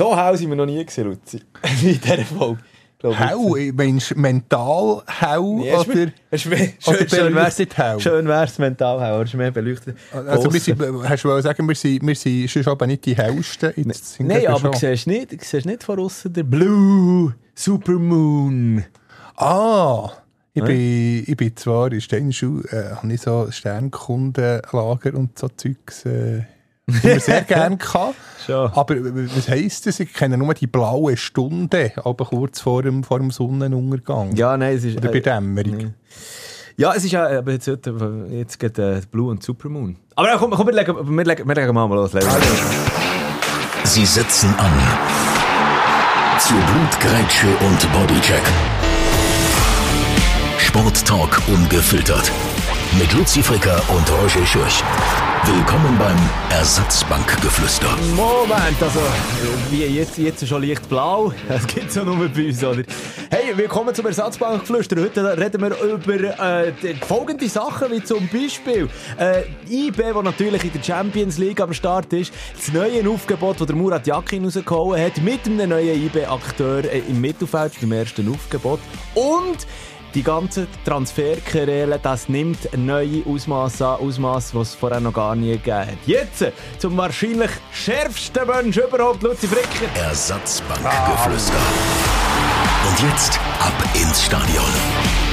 So hell sind wir noch nie gesehen, Luzi. In dieser Folge. Hell? Meinst du mental hell? Oder, mehr, oder schön, wär's nicht hell? Schön wär's mental hell, es ist mehr beleuchtet. Also, wir sind, hast du sagen, wir sind, wir sind schon aber nicht die hellsten. Jetzt Nein, aber du siehst nicht, du siehst nicht von außen der Blue Supermoon. Ah! Ich bin, ich bin zwar in Steinschule, äh, habe ich so Sternkundenlager und so Zeugs, äh, die wir sehr gerne gehabt. Aber was heisst das? Ich kenne nur die blaue Stunde, aber kurz vor dem, vor dem Sonnenuntergang. Ja, nein, es ist... Oder bei äh, Dämmerung. Ja, es ist ja, aber jetzt, heute- jetzt geht äh, Blue und Supermoon. Aber komm, komm wir, legen, wir, legen, wir legen mal mal los. Legen. Sie setzen an. Zu Blutgrätsche und Bodycheck. Sporttalk ungefiltert. Mit Luzi Fricker und Roger Schürch. Willkommen beim Ersatzbankgeflüster. Moment, also, wie jetzt, jetzt schon leicht blau. Das gibt's ja nur bei uns, oder? Hey, willkommen zum Ersatzbankflüster. Heute reden wir über äh, folgende Sachen, wie zum Beispiel äh, IB, wo natürlich in der Champions League am Start ist. Das neue Aufgebot, das der Murat Yakin rausgehauen hat, mit einem neuen IB-Akteur äh, im Mittelfeld, im ersten Aufgebot. Und die ganze Transferquerele, das nimmt neue Ausmaße an, Ausmaße, die es vorher noch gar nie gegeben hat. Jetzt zum wahrscheinlich schärfsten Mensch überhaupt, Luzi Fricker. Ersatzbankgeflüster. Und jetzt ab ins Stadion.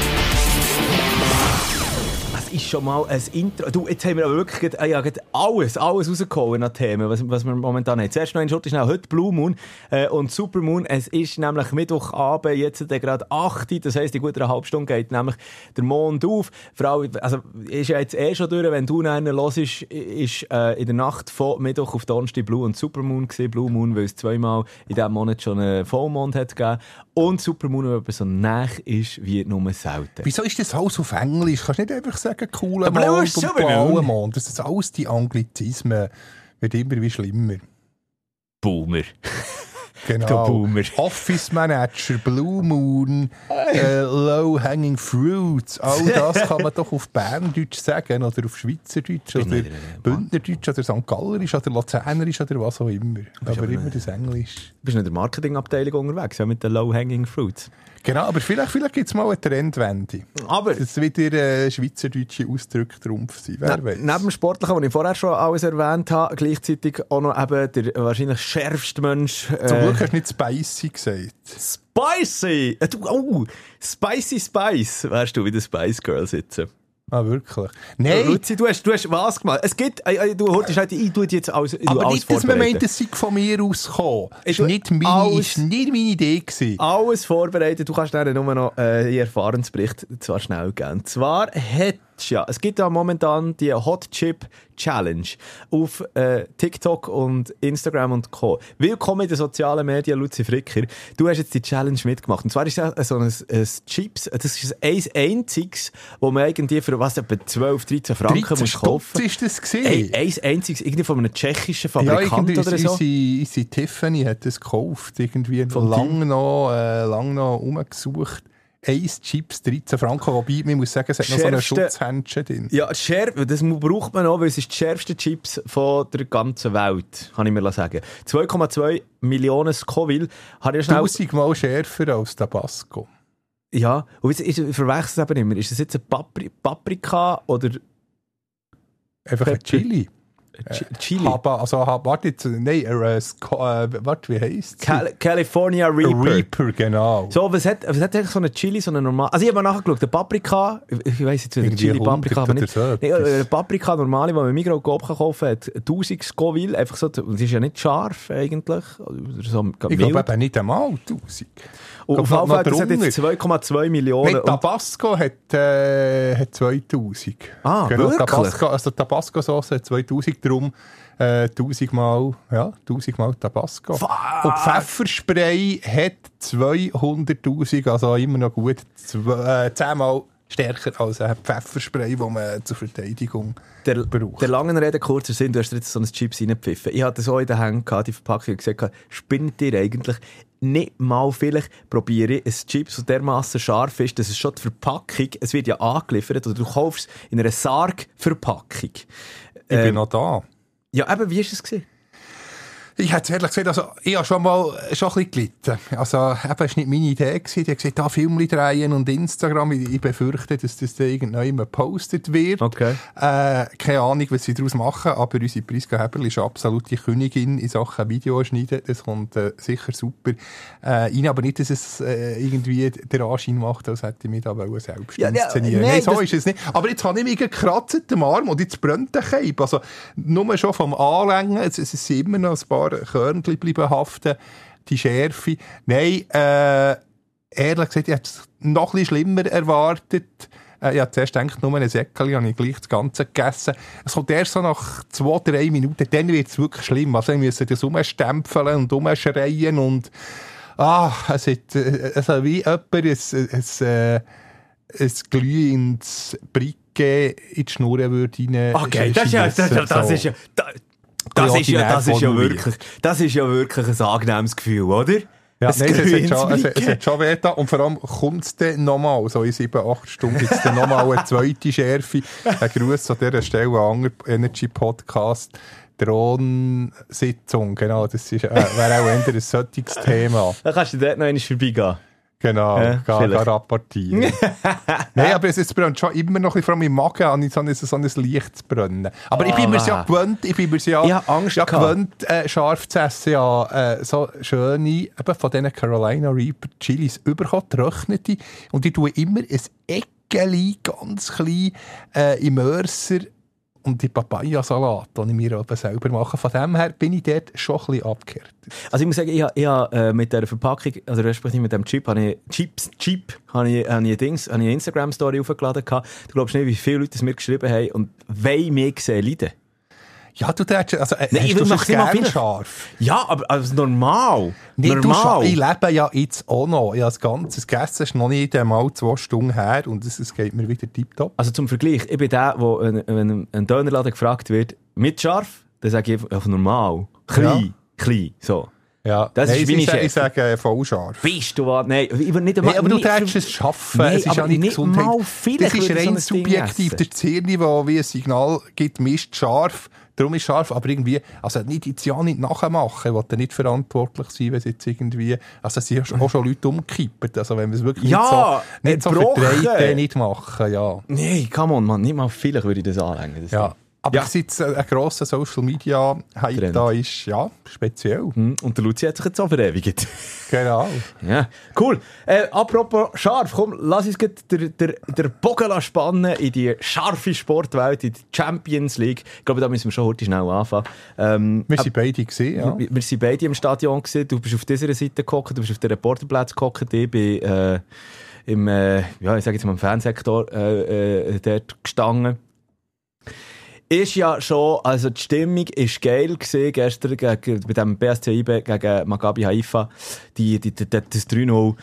Es ist schon mal ein Intro. Du, jetzt haben wir aber wirklich äh, ja, alles, alles rausgehauen an Themen, was, was wir momentan haben. Zuerst noch in Schutz, schnell heute Blue Moon äh, und Supermoon. Es ist nämlich Mittwochabend, jetzt gerade 8. Das heisst, in gut einer halben Stunde geht nämlich der Mond auf. Vor allem, also ist ja jetzt eh schon durch, wenn du einen hörst, ist, ist äh, in der Nacht von Mittwoch auf Donnerstag Blue und Supermoon gewesen. Blue Moon, weil es zweimal in diesem Monat schon einen Vollmond hat gegeben. Und Supermoon, er so nah ist wie nur selten. Wieso ist das alles auf Englisch? Kannst du nicht einfach sagen, cooler Mond und blauer Mond? Das ist alles die Anglizismen. Wird immer wie schlimmer. Boomer. Genau. Boomer. Office Manager, Blue Moon, äh, Low Hanging Fruits. All das kann man doch auf Berndeutsch sagen oder auf Schweizerdeutsch oder Bündnerdeutsch oder St. Gallerisch oder Luzernerisch oder was auch immer. Aber aber immer das Englisch. Du bist in der Marketingabteilung unterwegs, ja, mit den Low-Hanging Fruits. Genau, aber vielleicht, vielleicht gibt es mal eine Trendwende. Aber Dass wieder äh, schweizerdeutsche Ausdrücke Trumpf sind. Wer ne, weiß. neben dem Sportlichen, was ich vorher schon alles erwähnt habe, gleichzeitig auch noch eben der wahrscheinlich schärfste Mensch. Zum äh, Glück hast du nicht Spicy gesagt. Spicy! Äh, du, oh, Spicy Spice wärst du wie der Spice Girl sitzen. Ah, wirklich? Nein, Luzi, du hast, du hast was gemacht? Es gibt, äh, äh, du hörst halt, ich tue jetzt alles, aber alles nicht, dass man meint, es sei von mir ausgekommen. War tu nicht meine, alles- ist nicht meine Idee. Gewesen. Alles vorbereitet. Du kannst dann nur noch äh, den Erfahrensbericht zwar schnell geben. Zwar hat ja, es gibt ja momentan die Hot Chip Challenge auf äh, TikTok und Instagram und Co. Willkommen in den sozialen Medien, Luzi Fricker. Du hast jetzt die Challenge mitgemacht. Und zwar ist ja so ein, ein Chips, das ist ein einziges, wo man irgendwie für was, etwa 12, 13 Franken 13 muss kaufen. Ist das gewesen. Ein, ein einziges, irgendwie von einem tschechischen Ja, Fabrikant irgendwie oder so. unsere, unsere Tiffany hat das gekauft. Irgendwie Vom lang noch, äh, lang noch rumgesucht. Eins Chips, 13 Franken. Wobei, man muss sagen, es hat noch so ein Schutzhändchen drin. Ja, schärf, das braucht man auch, weil es ist die schärfste Chips von der ganzen Welt, kann ich mir sagen. 2,2 Millionen Scoville. Habe ich schnell... Tausendmal schärfer als Tabasco. Ja, und ist, ich verwechsel es eben immer. Ist das jetzt ein Papri Paprika oder Einfach ein Pepper. Chili. Ch Chili? Haba, also, warte jetzt, nein, äh, äh, warte, wie heisst? Cal California Reaper. Reaper, genau. So, was hat, was hat eigentlich so eine Chili, so eine normal... Also ich habe mal nachgeschaut, der Paprika, ich, weiss jetzt Irgendwie Chili Paprika, 100 aber nicht... so Nee, etwas. eine Paprika, normale, die man im Migros Coop kann kaufen hat 1000 Scoville, einfach so, es ist ja nicht scharf eigentlich. Oder so, Ich glaube eben nicht einmal 1000. Und auf hat jetzt 2,2 Millionen. Nein, Tabasco hat, äh, hat 2000. Ah, wirklich? Tabasco, also Tabasco-Sauce hat 2000, darum äh, 1000 Mal, ja, 1000 Mal Tabasco. Fuck! Und Pfefferspray hat 200'000, also immer noch gut, zwei, äh, 10 Mal stärker als ein Pfefferspray, das man zur Verteidigung der, braucht. der langen Rede kurzer Sinn, du hast jetzt so ein Chips reingepfiffen. Ich hatte so in den Händen, die Verpackung, und gesagt, spinnt ihr eigentlich nicht mal vielleicht probiere ich ein Chips, das dermassen scharf ist, dass es schon die Verpackung, es wird ja angeliefert, oder du kaufst es in einer Sarg-Verpackung. Ich bin noch da. Ja, eben, wie war es? gewesen? Ich hätte ehrlich gesagt, also, ich habe schon mal schon ein bisschen gelitten. Also, eben, es war nicht meine Idee. Gewesen. Ich habe gesagt, da Filme drehen und Instagram. Ich, ich befürchte, dass das dann irgendwann gepostet wird. Okay. Äh, keine Ahnung, was sie daraus machen, aber unsere Priska Heberl ist absolut die Königin in Sachen Videoschneiden. Das kommt äh, sicher super äh, rein, aber nicht, dass es äh, irgendwie den Anschein macht, als hätte ich mich da selbst Ja, ja, inszenieren nein, Nein, so ist es nicht. Aber jetzt habe ich mich gekratzt am Arm und jetzt brennt der Keib. Also, nur schon vom Anlängen, es, es sind immer noch ein paar Körnchen bleiben haften, die Schärfe. Nein, äh, ehrlich gesagt, ich hätte es noch ein bisschen schlimmer erwartet. Äh, ich habe zuerst gedacht, nur ein Säckchen, habe ich gleich das Ganze gegessen. Es kommt erst so nach zwei, drei Minuten, dann wird es wirklich schlimm. Also, ich müssen das rumstempeln und rumschreien und ah, es hat, äh, also wie jemand ein, ein, ein, äh, ein glühendes Bricke in die Schnur würde rein Okay, das ist ja, das, das, das so. ist ja, das, ist ja, das ist ja wirklich, das ist ja wirklich ein angenehmes Gefühl, oder? Ja, Ein nein, es, es, hat schon, es, es hat schon weh und vor allem kommt es dann nochmal, so in sieben, acht Stunden gibt es dann nochmal eine zweite Schärfe. Ein Gruß an dieser Stelle an Energy Podcast. Drohnensitzung, genau, das ist, äh, wäre auch eher ein solches Thema. Dann kannst du dort noch einmal vorbeigehen. Genau, Ja, gar, gar rapportieren. Nein, aber es, es brennt schon immer noch ein bisschen, vor allem im Magen, ich so ein, so ein leichtes Brennen. Aber ich bin mir ja Ah. gewöhnt, ich bin mir ja, Ich Angst ja gewöhnt, äh, scharf zu essen, ja, äh, so schöne, eben von diesen Carolina Reaper Chilis überkommen, getrocknete. Und ich tue immer ein Eckeli ganz klein äh, im Mörser und die Papayasalat, den ich mir eben selber mache. Von dem her bin ich dort schon ein bisschen abgekehrt. Also ich muss sagen, ich, ha- ich ha, äh, mit der Verpackung, also respektive mit dem Chip, habe ich, Chips, Chip, habe ich, habe ich, Dings, habe ich eine Instagram-Story aufgeladen. Du glaubst nicht, wie viele Leute es mir geschrieben haben und wollen mich sehen leiden. Ja, du darfst, also, äh, Nein, ich mach's es nicht mal scharf? Ja, aber also normal. Nee, du normal. ich lebe ja jetzt auch noch. Ich habe das Ganze gegessen, es ist noch nicht einmal zwei Stunden her und es, geht mir wieder tiptop. Also zum Vergleich, ich bin der, wo wenn, wenn ein Dönerladen gefragt wird, mit scharf, dann sage ich einfach normal. Klein, klein, so. Ja, Das ist Nein, meine ich, sage- Chefin. ich sage äh, voll scharf. Bist du was? Nein, ich will nicht einmal... Nee, aber du nicht- darfst es schaffen. Nee, es ist ja nicht, nicht Gesundheit. mal viel. Das ist so rein ein Ding subjektiv. Das Hirn, das wie ein Signal gibt, misst scharf. Darum ist scharf, aber irgendwie, also nicht jetzt ja nicht nachmachen, da nicht verantwortlich sein, wenn es jetzt irgendwie, also es sind auch schon Leute umgekippt, also wenn wir es wirklich Ja, nicht so, nicht so verdreht, dann nicht machen, ja. Nee, come on, man, nicht mal vielleicht würde ich das anlängen. Das Ja. Aber Ja. jetzt ein grosser Social Media Hype da ist, ja, speziell. Hm, Und der Luzi hat sich jetzt auch verewigt. Genau. ja, cool. Äh, apropos scharf, komm, lass uns der, der, der Bogen spannen in die scharfe Sportwelt, in die Champions League. Ich glaube, da müssen wir schon heute schnell anfangen. Ähm, Wir sind beide gesehen, ja. Wir, wir sind beide im Stadion gewesen. Du bist auf dieser Seite gehockt, du bist auf den Reporterplatz gehockt. Ich bin äh, im, äh, ja, ich sage jetzt mal im Fansektor äh, äh, dort gestanden. Ist ja schon, also die Stimmung ist geil gewesen, gestern gegen, bei dem BSC IB gegen Maccabi Haifa. Die, die, die, das 3-0.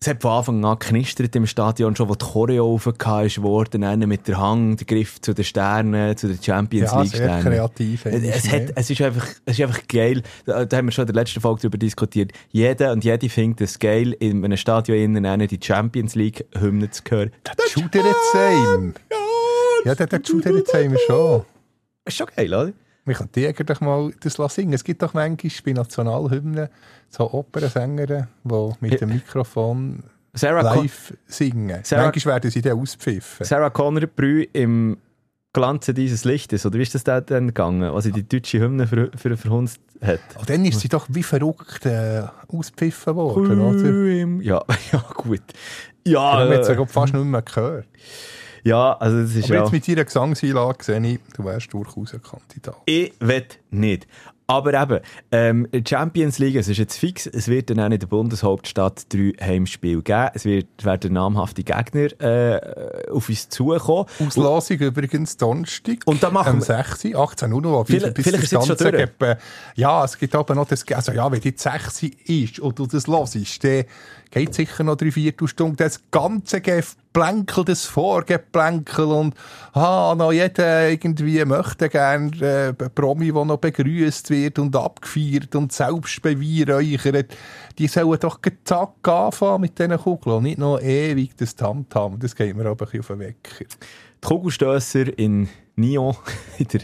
Es hat von Anfang an knistert im Stadion schon, wo die Choreo aufgehauen dann mit der Hang, der Griff zu den Sternen, zu den Champions Ja, League Sternen. kreativ. Es, hat, es, ist einfach, es ist einfach geil. Da, da haben wir schon in der letzten Folge darüber diskutiert. Jeder und jede findet es geil, in einem Stadion innen eine die Champions League Hymne zu hören. Schudert es einem. Ja, der, der schudert es einem schon. Ist schon geil, oder? Wir können die doch mal das lassen singen. Es gibt doch manchmal bei Nationalhymnen so Opernsänger, die mit dem Mikrofon Sarah, Con live singen. Sarah- manchmal werden sie dann auspfiffen. Sarah Connor Brü im Glanze dieses Lichtes, oder wie ist das da dann gegangen, als sie die deutsche Hymne für, für verhunzt hat? Und dann ist sie doch wie verrückt äh, auspfiffen worden, oder? Ja, ja, gut. Ja, Darum hat sie äh, ja fast nicht mehr gehört. Ja, also das ist Aber ja... jetzt mit ihrer Gesangseinlage sehe ich, du wärst durchaus ein Kandidat. Ich will nicht. Aber eben, ähm, Champions League, es ist jetzt fix, es wird dann auch in der Bundeshauptstadt drei Heimspiele geben. Es wird, werden namhafte Gegner äh, auf uns zukommen. Auslosung übrigens Donnerstag. Und da machen am wir- 6. 18 Uhr noch. Vielleicht- vielleicht ist jetzt schon durch. Gibt, äh, ja, es gibt aber noch das, also ja, wenn die 6 ist und du das hörst, dann geht sicher noch drei, vier Stunden das ganze Geplänkel, das Vorgeplänkel und ah, noch jeder irgendwie möchte gerne äh, Promi, der noch begrüßt wird und abgefeiert und selbst beweihräuchert. Die sollen doch zack anfangen mit diesen Kugeln und nicht noch ewig das Tamtam. Das geht mir aber ein bisschen auf den Wecker. Die Kugelstösser in Nio in der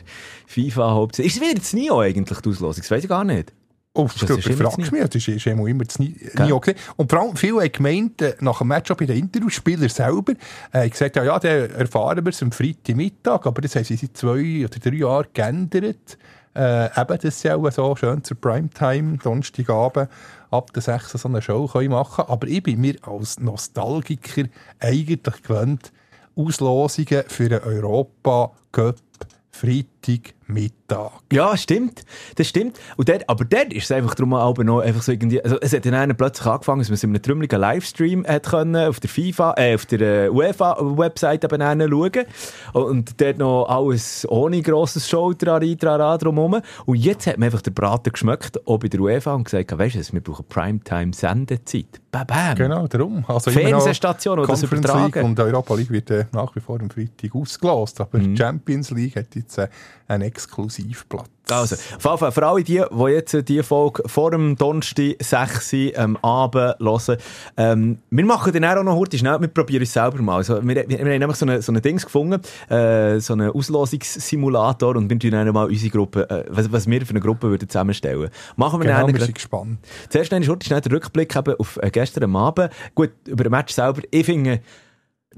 FIFA Hauptsache. Ist es wieder das Nio eigentlich, die Auslosung? Das weiß ich gar nicht. Oh, das, Das das ist fragst das mich, das ist, ist immer immer das Nie nie gesehen. Und vor allem, viele haben gemeint, äh, nach dem Match auch bei den Interviewspielern selber, äh, gesagt, ja, ja, dann erfahren wir es am Freitagmittag, aber das haben sie seit zwei oder drei Jahren geändert. Äh, eben, dass sie auch so schön zur Primetime, Donnerstagabend, ab der 6 so eine Show können machen Aber ich bin mir als Nostalgiker eigentlich gewöhnt, Auslosungen für einen Europa-Cup Freitagmittag. Ja, stimmt. Das stimmt. Und dort, aber dort ist es einfach darum aber noch einfach so irgendwie, also es hat dann einer plötzlich angefangen, dass man es in einem trümmeligen Livestream hat können, auf der FIFA, äh, auf der äh, UEFA-Website eben schauen. Und dort noch alles ohne grosses Show, trari, trara, drumherum. Und jetzt hat man einfach den Braten geschmeckt, auch bei der UEFA, und gesagt, weisst du, wir brauchen Primetime-Sendezeit. Bam, bam. Genau, darum. Also Fernsehstation, die das übertragen. League und Europa League wird äh, nach wie vor am Freitag ausgelost. Aber Mhm. die Champions League hat jetzt äh, einen Exklusivplatz. Also, Fall, für alle die, die jetzt äh, diese Folge vor dem Donnerstag 6 Uhr am Abend hören, ähm, wir machen dann auch noch heute schnell, wir probieren es selber mal. Also, wir, wir, wir haben nämlich so ein so eine Dings gefunden, äh, so einen Auslosungssimulator und wir tun dann mal unsere Gruppe, äh, was, was wir für eine Gruppe würden zusammenstellen. Machen wir Genau, dann wir sind gespannt. Zuerst dann ist heute schnell der Rückblick eben auf äh, gestern Abend. Gut, über den Match selber, ich finde,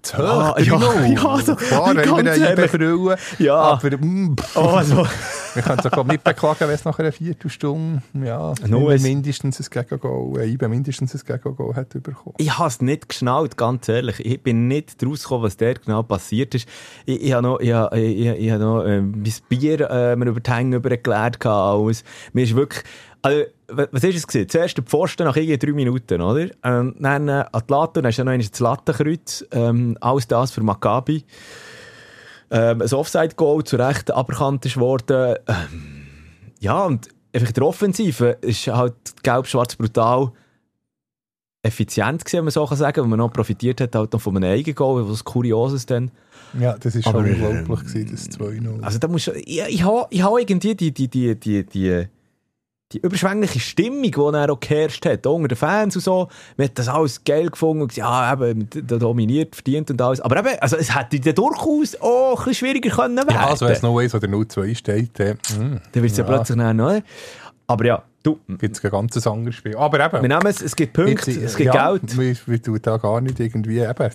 Zu Ah, hoch, ja, 3-0. ja, also, Klar, haben wir ganz eine ehrlich. IB-Brille. Ja. Aber mm, oh, also, wir können es auch nicht beklagen, wenn es nach einer Viertelstunde ja, es- mindestens ein Gegengol, äh, mindestens ein Gegengol hat bekommen. Ich habe es nicht geschnallt, ganz ehrlich. Ich bin nicht draus gekommen, was dort genau passiert ist. Ich, ich habe noch, ich, habe- ich, ich, ich habe noch äh, mein Bier äh, mir über die Hänge übergeklärt. Alles. Mir ist wirklich... Also, was ist es gewesen? Zuerst der Pfosten nach irgendwie drei Minuten, oder? Ähm, dann äh, Atlanta, dann ist ja noch das Lattenkreuz. Ähm, alles das für Maccabi. Ähm, ein Offside-Goal zu Recht aberkannt ist worden. Ähm, ja, und einfach der Offensive ist halt gelb-schwarz brutal effizient gewesen, wenn man so kann sagen, weil man noch profitiert hat halt noch von einem eigenen Goal, was Kurioses dann. Ja, das ist schon ähm, unglaublich gewesen, das 2-0. Also da muss ich, ich habe ich habe irgendwie die, die, die, die, die, die überschwängliche Stimmung, die dann auch geherrscht hat, auch unter den Fans und so, man hat das alles geil gefunden und gesagt, ja, eben, der dominiert, verdient und alles. Aber eben, also es hätte dann durchaus auch ein bisschen schwieriger können werden. ja, also wenn es 0-1 oder 0-2 steht, äh, Dann wird es ja. Ja. plötzlich dann, oder? Aber ja, du, gibt es ein ganz anderes Spiel. Aber eben, wir nehmen es, es gibt Punkte, Jetzt, es gibt ja, Geld. Wir, wir tun da gar nicht irgendwie eben.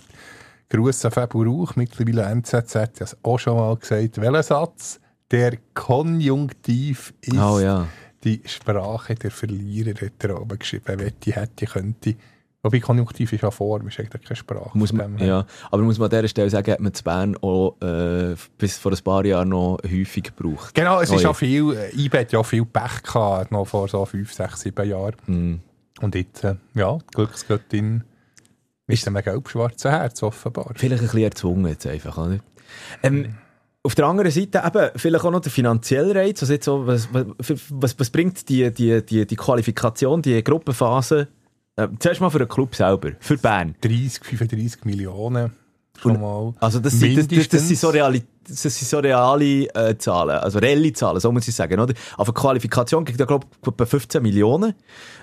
Gruß an Fabio Rauch, mittlerweile NZZ, hat es auch schon mal gesagt. Welcher Satz? Der Konjunktiv ist Oh ja. Die Sprache der Verlierer, hat er oben geschrieben. Wette, hätte, könnte. Wobei Konjunktiv ist ja Form, ist eigentlich keine Sprache. Muss man, ja. Aber muss man an dieser Stelle sagen, hat man zu Bern auch äh, bis vor ein paar Jahren noch häufig gebraucht. Genau, es Oh ist ja. viel, äh, IBE hat ja viel Pech gehabt, noch vor so 5, 6, 7 Jahren. Mm. Und jetzt, äh, ja, die Glücksgöttin ist einem gelb-schwarzen Herz offenbar. Vielleicht ein bisschen erzwungen jetzt einfach, oder? Ähm, auf der anderen Seite eben vielleicht auch noch der finanzielle Reiz. Also jetzt so, was, was, was, bringt die, die, die, die Qualifikation, die Gruppenphase? Äh, zuerst mal für den Club selber, für Bern. 30, 35 Millionen schon mal. Also das sind, das, das, das sind so reale, das sind so reale äh, Zahlen, also reelle Zahlen, so muss ich sagen. Oder? Auf eine Qualifikation gibt es, glaube ich, etwa 15 Millionen.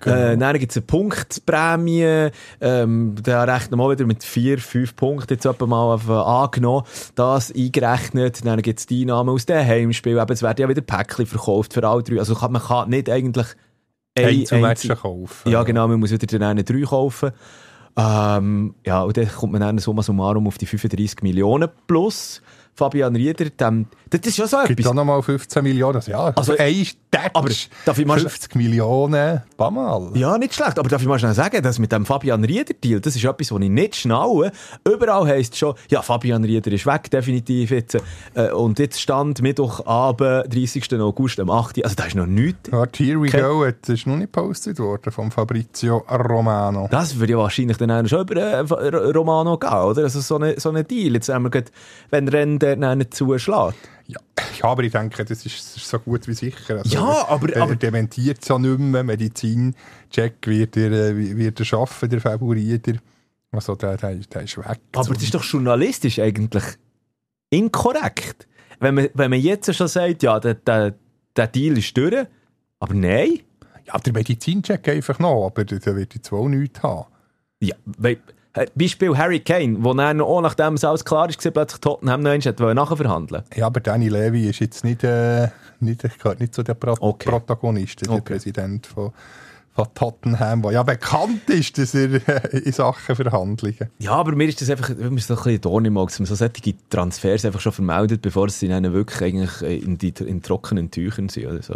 Genau. Äh, dann gibt es eine Punktprämie, ähm, da rechnen wir mal wieder mit 4, 5 Punkten jetzt etwa mal auf, äh, angenommen. Das eingerechnet, dann gibt es die Einnahmen aus dem Heimspiel, eben, es werden ja wieder Päckchen verkauft für alle drei. Also kann, man kann nicht eigentlich ein- Einzelmatchen einzel- kaufen. ja, genau, man muss wieder den einen 3 kaufen. Ähm, ja, und dann kommt man dann summa summarum auf die 35 Millionen plus Fabian Rieder. Dem, das ist ja so Gibt etwas. auch nochmal 15 Millionen. Also, ja, Also, also ein aber darf ich mal- 50 Millionen, paar Mal. Ja, nicht schlecht. Aber darf ich mal schnell sagen, dass mit dem Fabian Rieder-Deal, das ist etwas, was ich nicht schnaue. Überall heisst es schon, ja, Fabian Rieder ist weg, definitiv jetzt. Äh, und jetzt stand Mittwochabend, 30. August, am 8. Also da ist noch nichts. Warte, here we go. Das ist noch nicht gepostet worden vom Fabrizio Romano. Das würde ja wahrscheinlich dann schon über äh, Romano gehen, oder? Also so eine, so eine Deal. Jetzt haben wir gerade, wenn Rennen dann nicht zuschlägt. Ja. ja, aber ich denke, das ist, das ist so gut wie sicher. Also, Ja, aber- Er aber- dementiert es ja nicht mehr. Medizin-Check wird er, äh, wird er schaffen, der Favoriter. Also der, der, der ist weg. Aber das ist doch journalistisch eigentlich inkorrekt. Wenn man, wenn man jetzt schon sagt, ja, der, der, der Deal ist durch, aber nein. Ja, der Medizin-Check einfach noch, aber der, wird jetzt wohl nichts haben. Ja, weil, Beispiel Harry Kane, wo dann auch nachdem es alles klar ist, plötzlich Tottenham noch einmal nachher verhandeln Ja, aber Danny Levy ist jetzt nicht, äh, nicht, gehört nicht zu den Pro Okay. Protagonisten, der Okay. Präsident von, von Tottenham, der ja bekannt ist, dass er äh, in Sachen Verhandlungen. Ja, aber mir ist das einfach mir ist das ein bisschen Dorn im Auge, dass man so solche Transfers einfach schon vermeldet, bevor sie dann wirklich eigentlich in, die, in trockenen Tüchern sind. Oder so.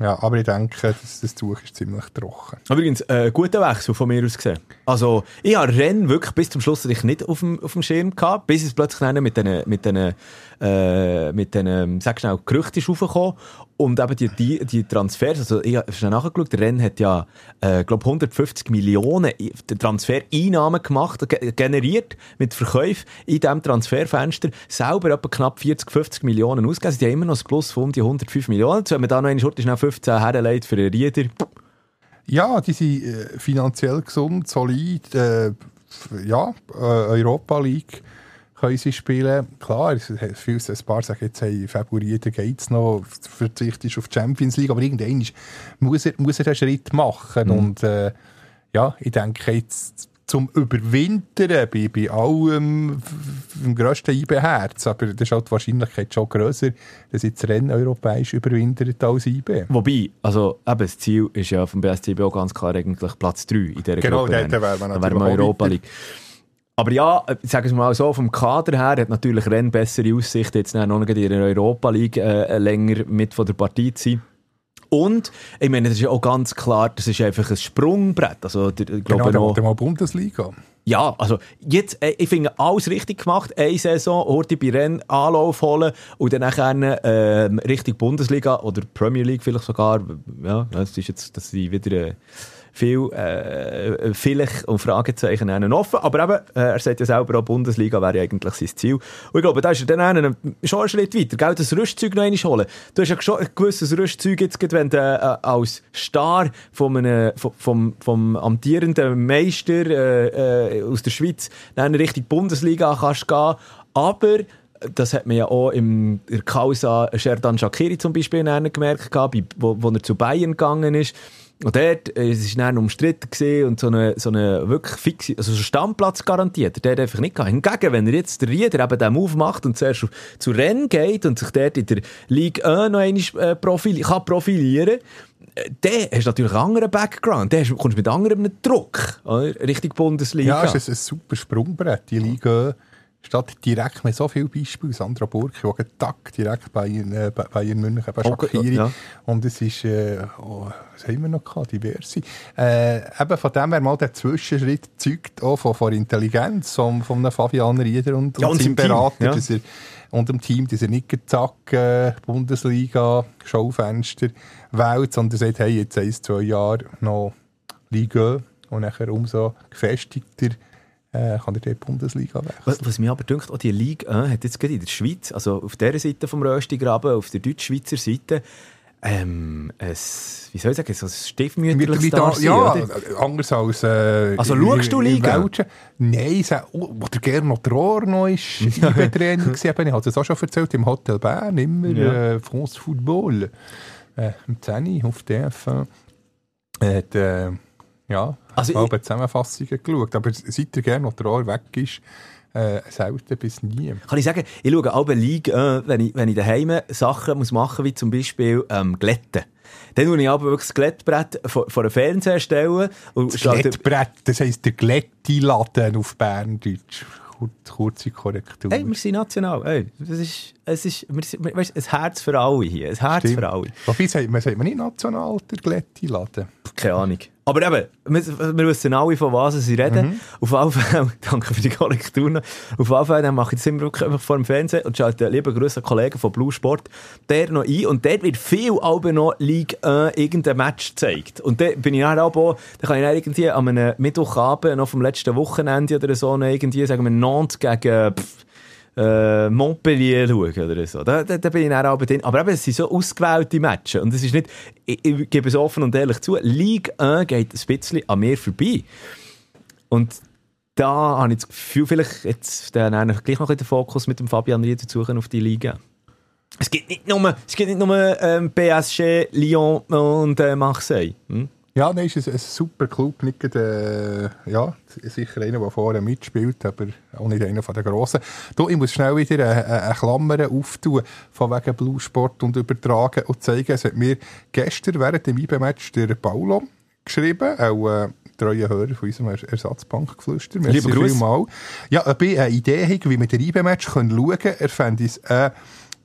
Ja, aber ich denke, das, das Tuch ist ziemlich trocken. Übrigens, äh, guter Wechsel von mir aus gesehen. Also, ich habe Rennen wirklich bis zum Schluss nicht auf dem, auf dem Schirm gehabt, bis es plötzlich mit diesen, mit diesen, äh, mit diesen, sag schnell, Gerüchten ist raufgekommen. Und eben die, die, die Transfers, also ich habe schnell nachgeschaut, der Rennen hat ja, äh, glaube 150 Millionen Transfereinnahmen gemacht, ge generiert mit Verkäufen in diesem Transferfenster, selber etwa knapp 40, 50 Millionen ausgegeben. Sie haben immer noch das Plus von um die 105 Millionen. Wenn man da noch eine Schurte schnell 15 herlegt für einen Rieder, Ja, die sind äh, finanziell gesund, solid. Äh, ja, äh, Europa League können sie spielen. Klar, es es- viele, ein paar sagen jetzt, hey, Februar da geht's noch, verzichtest auf die Champions League, aber irgendwann muss er, muss er den Schritt machen. Und äh, ja, ich denke jetzt zum Überwintern bei, bei allem im grössten IB-Herz, aber das ist halt die Wahrscheinlichkeit schon grösser, dass jetzt Rennen europäisch überwintert als IB. Wobei, also eben, das Ziel ist ja vom BSTB auch ganz klar eigentlich Platz 3 in dieser Genau, Gruppe. dort dann. wäre man natürlich Europa. League. Aber ja, äh, sagen wir mal so, vom Kader her hat natürlich Rennes bessere Aussichten, jetzt noch nicht in der Europa League äh, länger mit von der Partie zu sein. Und, ich meine, das ist ja auch ganz klar, das ist einfach ein Sprungbrett. Also, der- ich glaube Genau, noch, dann mal Bundesliga. ja, also jetzt, äh, ich finde alles richtig gemacht. Eine Saison, Horti bei Rennen Anlauf holen und dann nachher ähm, Richtung Bundesliga oder Premier League vielleicht sogar. Ja, das ist jetzt, das sind wieder äh, viel, äh, vielleicht und Fragezeichen offen. Aber eben, äh, er sagt ja selber, auch Bundesliga wäre eigentlich sein Ziel. Und ich glaube, da ist er dann einen, schon einen Schritt weiter. Gell, das Rüstzeug noch einmal holen. Du hast ja schon ein gewisses Rüstzeug jetzt, wenn du äh, als Star vom, einem, vom, vom, amtierenden Meister äh, äh, aus der Schweiz dann Richtung Bundesliga kannst gehen. Aber das hat man ja auch in der Causa Sherdan Shakiri zum Beispiel gemerkt, gehabt, wo, wo er zu Bayern gegangen ist. Und dort, äh, es ist dann umstritten und so eine, so eine wirklich fixe, also so Stammplatz garantiert. Der hat einfach nicht gehabt. Hingegen, wenn er jetzt der Rieder eben den Move macht und zuerst zu Rennen geht und sich dort in der Ligue 1 noch einmal äh, profil kann profilieren äh, dann hast natürlich einen anderen Background. Hast- kommst mit anderem Druck oder? Richtung Bundesliga. Ja, es ist ein super Sprungbrett. Die Liga statt direkt mit so vielen Beispielen. Sandra Burki, die Tack direkt bei äh, Bayern München, Okay, Shakiri. ja. Und es ist, äh, oh, was haben wir noch gehabt? Diverse. Äh, eben von dem her mal der Zwischenschritt zeugt auch von, von Intelligenz von, von einem Fabian Rieder und, Ja, und seinem seinem Team, Berater. ja. Dass er, und dem Team, dass er nicht gleich zack, äh, Bundesliga, Schaufenster wählt, sondern sagt, hey, jetzt ein, zwei Jahre noch Liga und nachher umso gefestigter äh, kann er die Bundesliga wechseln. Was, mich aber denkt, auch die Ligue 1 hat jetzt gerade in der Schweiz, also auf dieser Seite vom Röstigraben, auf der deutsch-schweizer Seite, ähm, ein, wie soll ich sagen, so ein stiefmütterliches da, Dasein, ja, oder? anders als äh, Also schaust du Liga? Nein, so, oh, wo der Gernot Rohr noch ist, IB-Trainer gewesen, ich habe es auch schon erzählt, im Hotel Bern, immer Ja. äh, France Football, äh, im 10 auf DF. Äh, hat, äh, ja, Also ich- bei Zusammenfassungen geschaut, aber seit der Gernot Rohr weg ist, äh, selten bis nie. Kann ich sagen, ich schaue auch bei Ligue 1, wenn ich, wenn ich daheim Sachen muss machen wie zum Beispiel ähm, Glätten. Dann tue ich aber wirklich das Glättbrett vor, vor einen Fernseher stellen und Das Glättbrett, das heisst der Glätti-Laden auf Berndeutsch. Kur- Kurze Korrektur. Hey, wir sind national. Hey, das ist, es ist, wir sind, wir- weißt, ein Herz für alle hier. Ein Herz Stimmt. für alle. Sagt man, sagt man nicht national, der Glätti-Laden. Keine Ahnung. Aber eben, wir, wir wissen alle, von was sie reden. Auf jeden Fall, danke für die Korrektur noch. Auf jeden Fall, dann mache ich das immer wirklich einfach vor dem Fernsehen und schalte liebe Grüße an Kollegen von Blue Sport der noch ein. Und dort wird viel aber noch Ligue 1 irgendein Match gezeigt. Und dann bin ich dann aber, dann kann ich dann irgendwie an einem Mittwochabend noch vom letzten Wochenende oder so irgendwie, sagen wir, Nantes gegen, pff, äh, Montpellier schauen oder so. Da, da, da bin ich dann aber drin. Aber eben, es sind so ausgewählte Matches. Und es ist nicht, ich, ich gebe es offen und ehrlich zu, Ligue 1 geht ein bisschen an mir vorbei. Und da habe ich das Gefühl, vielleicht jetzt dann gleich noch den Fokus mit dem Fabian Rieder zu suchen auf die Liga. Es gibt nicht nur, es gibt nicht nur ähm, PSG, Lyon und äh, Marseille. Hm? Ja, nein, ist ein, super Club. Nicht äh, ja, sicher einer, der vorher mitspielt, aber auch nicht einer von den Grossen. Du, ich muss schnell wieder eine, eine Klammer auftun, von wegen Blue Sport und übertragen und zeigen. Es hat mir gestern während dem IB-Match der Paulo geschrieben, auch äh, treue Hörer von unserem Ersatzbankgeflüster. Gruß. Mal. Ja, ob ich eine Idee habe, wie wir den IB-Match schauen können, er fände es äh,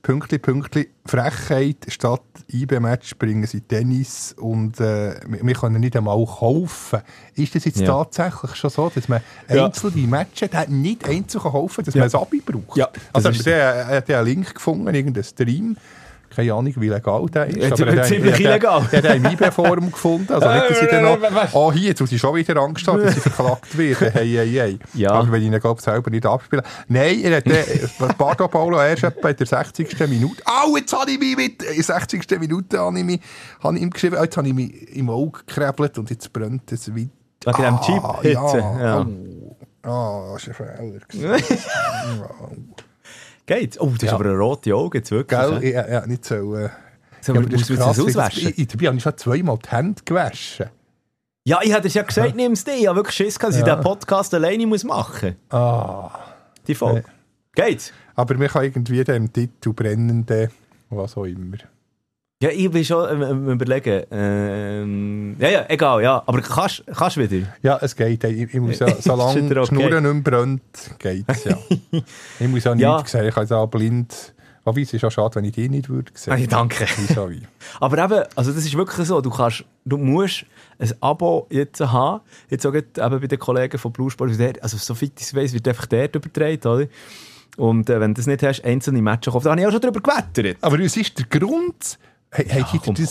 Pünktli, Pünktli, Frechheit statt IB-Match bringen sie Tennis und äh, wir, können nicht einmal kaufen. Ist das jetzt Ja. tatsächlich schon so, dass man Ja. einzelne Matches hat, nicht einzeln kaufen dass Ja. man ein Abi braucht? Ja, also das hat den einen Link gefunden, irgendeinen Stream. Keine Ahnung, wie legal der ist. Ja, aber er hat- ziemlich hat- illegal. Er hat einen im IB-Forum gefunden. Also nicht, dass ich dann noch... Oh, hier, jetzt muss ich schon wieder Angst haben, dass ich verklagt werde. Hey, hey, hey. Ja. Aber wenn ich ihn, glaube selber nicht abspiele. Nein, er hat äh, Bardo Paolo erst in der 60. Minute. Au, jetzt habe ich mich mit... In der 60. Minute habe ich, mich, habe ich ihm geschrieben, oh, jetzt habe ich mich im Auge gekrebelt und jetzt brennt es weit. Wegen dem Ah, Hitze. ja. Ja. Oh, oh, das war ein Fehler. gewesen. Geht. Oh, das ist Ja. aber eine rote Auge, jetzt wirklich. Gell? Ich, ja, nicht so... Äh, So, ja, aber das wie auswaschen? Ich, dabei habe ich schon zweimal die Hände gewaschen. Ja, ich hatte es ja gesagt, nimm es dir. Ich habe wirklich Schiss, dass ich Ja. diesen Podcast alleine muss machen muss. Ah. Die Folge. Geht's? Aber man kann irgendwie dem Titel brennende, was auch immer. Ja, ich bin schon ähm, ähm, überlegen. Ähm, ja, ja, egal, ja. Aber kannst du wieder? Ja, es geht. Ich, ich muss ja, solange die okay. Schnur nicht mehr brennt, geht's ja. ich muss ja Ja. nichts sehen. Ich kann da blind... Wobei, es ist ja schade, wenn ich die nicht würde sehen. Hey, danke. Aber eben, also das ist wirklich so, du kannst, du musst ein Abo jetzt haben, jetzt auch eben bei den Kollegen von Blue Sport, der- also so fit ich weiss, wird einfach dort übertragen, oder? Und äh, wenn du das nicht hast, einzelne Matches kaufen, da habe ich auch schon drüber gewettert. Aber was ist der Grund? Hey, ja, komm, das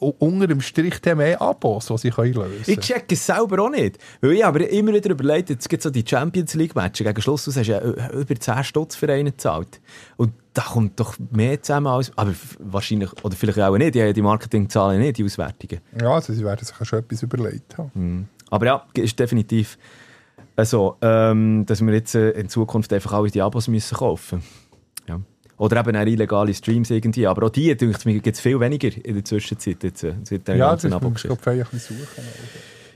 u- unter dem Strich dann mehr Abos, die sie können lösen Ich check es selber auch nicht. Weil ich aber immer wieder überlegt, jetzt gibt so die Champions League Matches gegen Schluss, du hast ja äh, über 10 Stutz für einen gezahlt. Und da kommt doch mehr zusammen als, aber wahrscheinlich, oder vielleicht auch nicht, die haben die Marketingzahlen nicht, die Auswertungen. Ja, also sie werden sich schon etwas überlegt haben. Aber ja, ist definitiv so, ähm, dass wir jetzt äh, in Zukunft einfach alle die Abos müssen kaufen ja. Oder eben auch illegale Streams irgendwie. Aber auch die, denke ich, gibt es viel weniger in der Zwischenzeit. Jetzt, äh, seit der Ja, das Abo-Geschichte. ich glaube, ein bisschen suchen.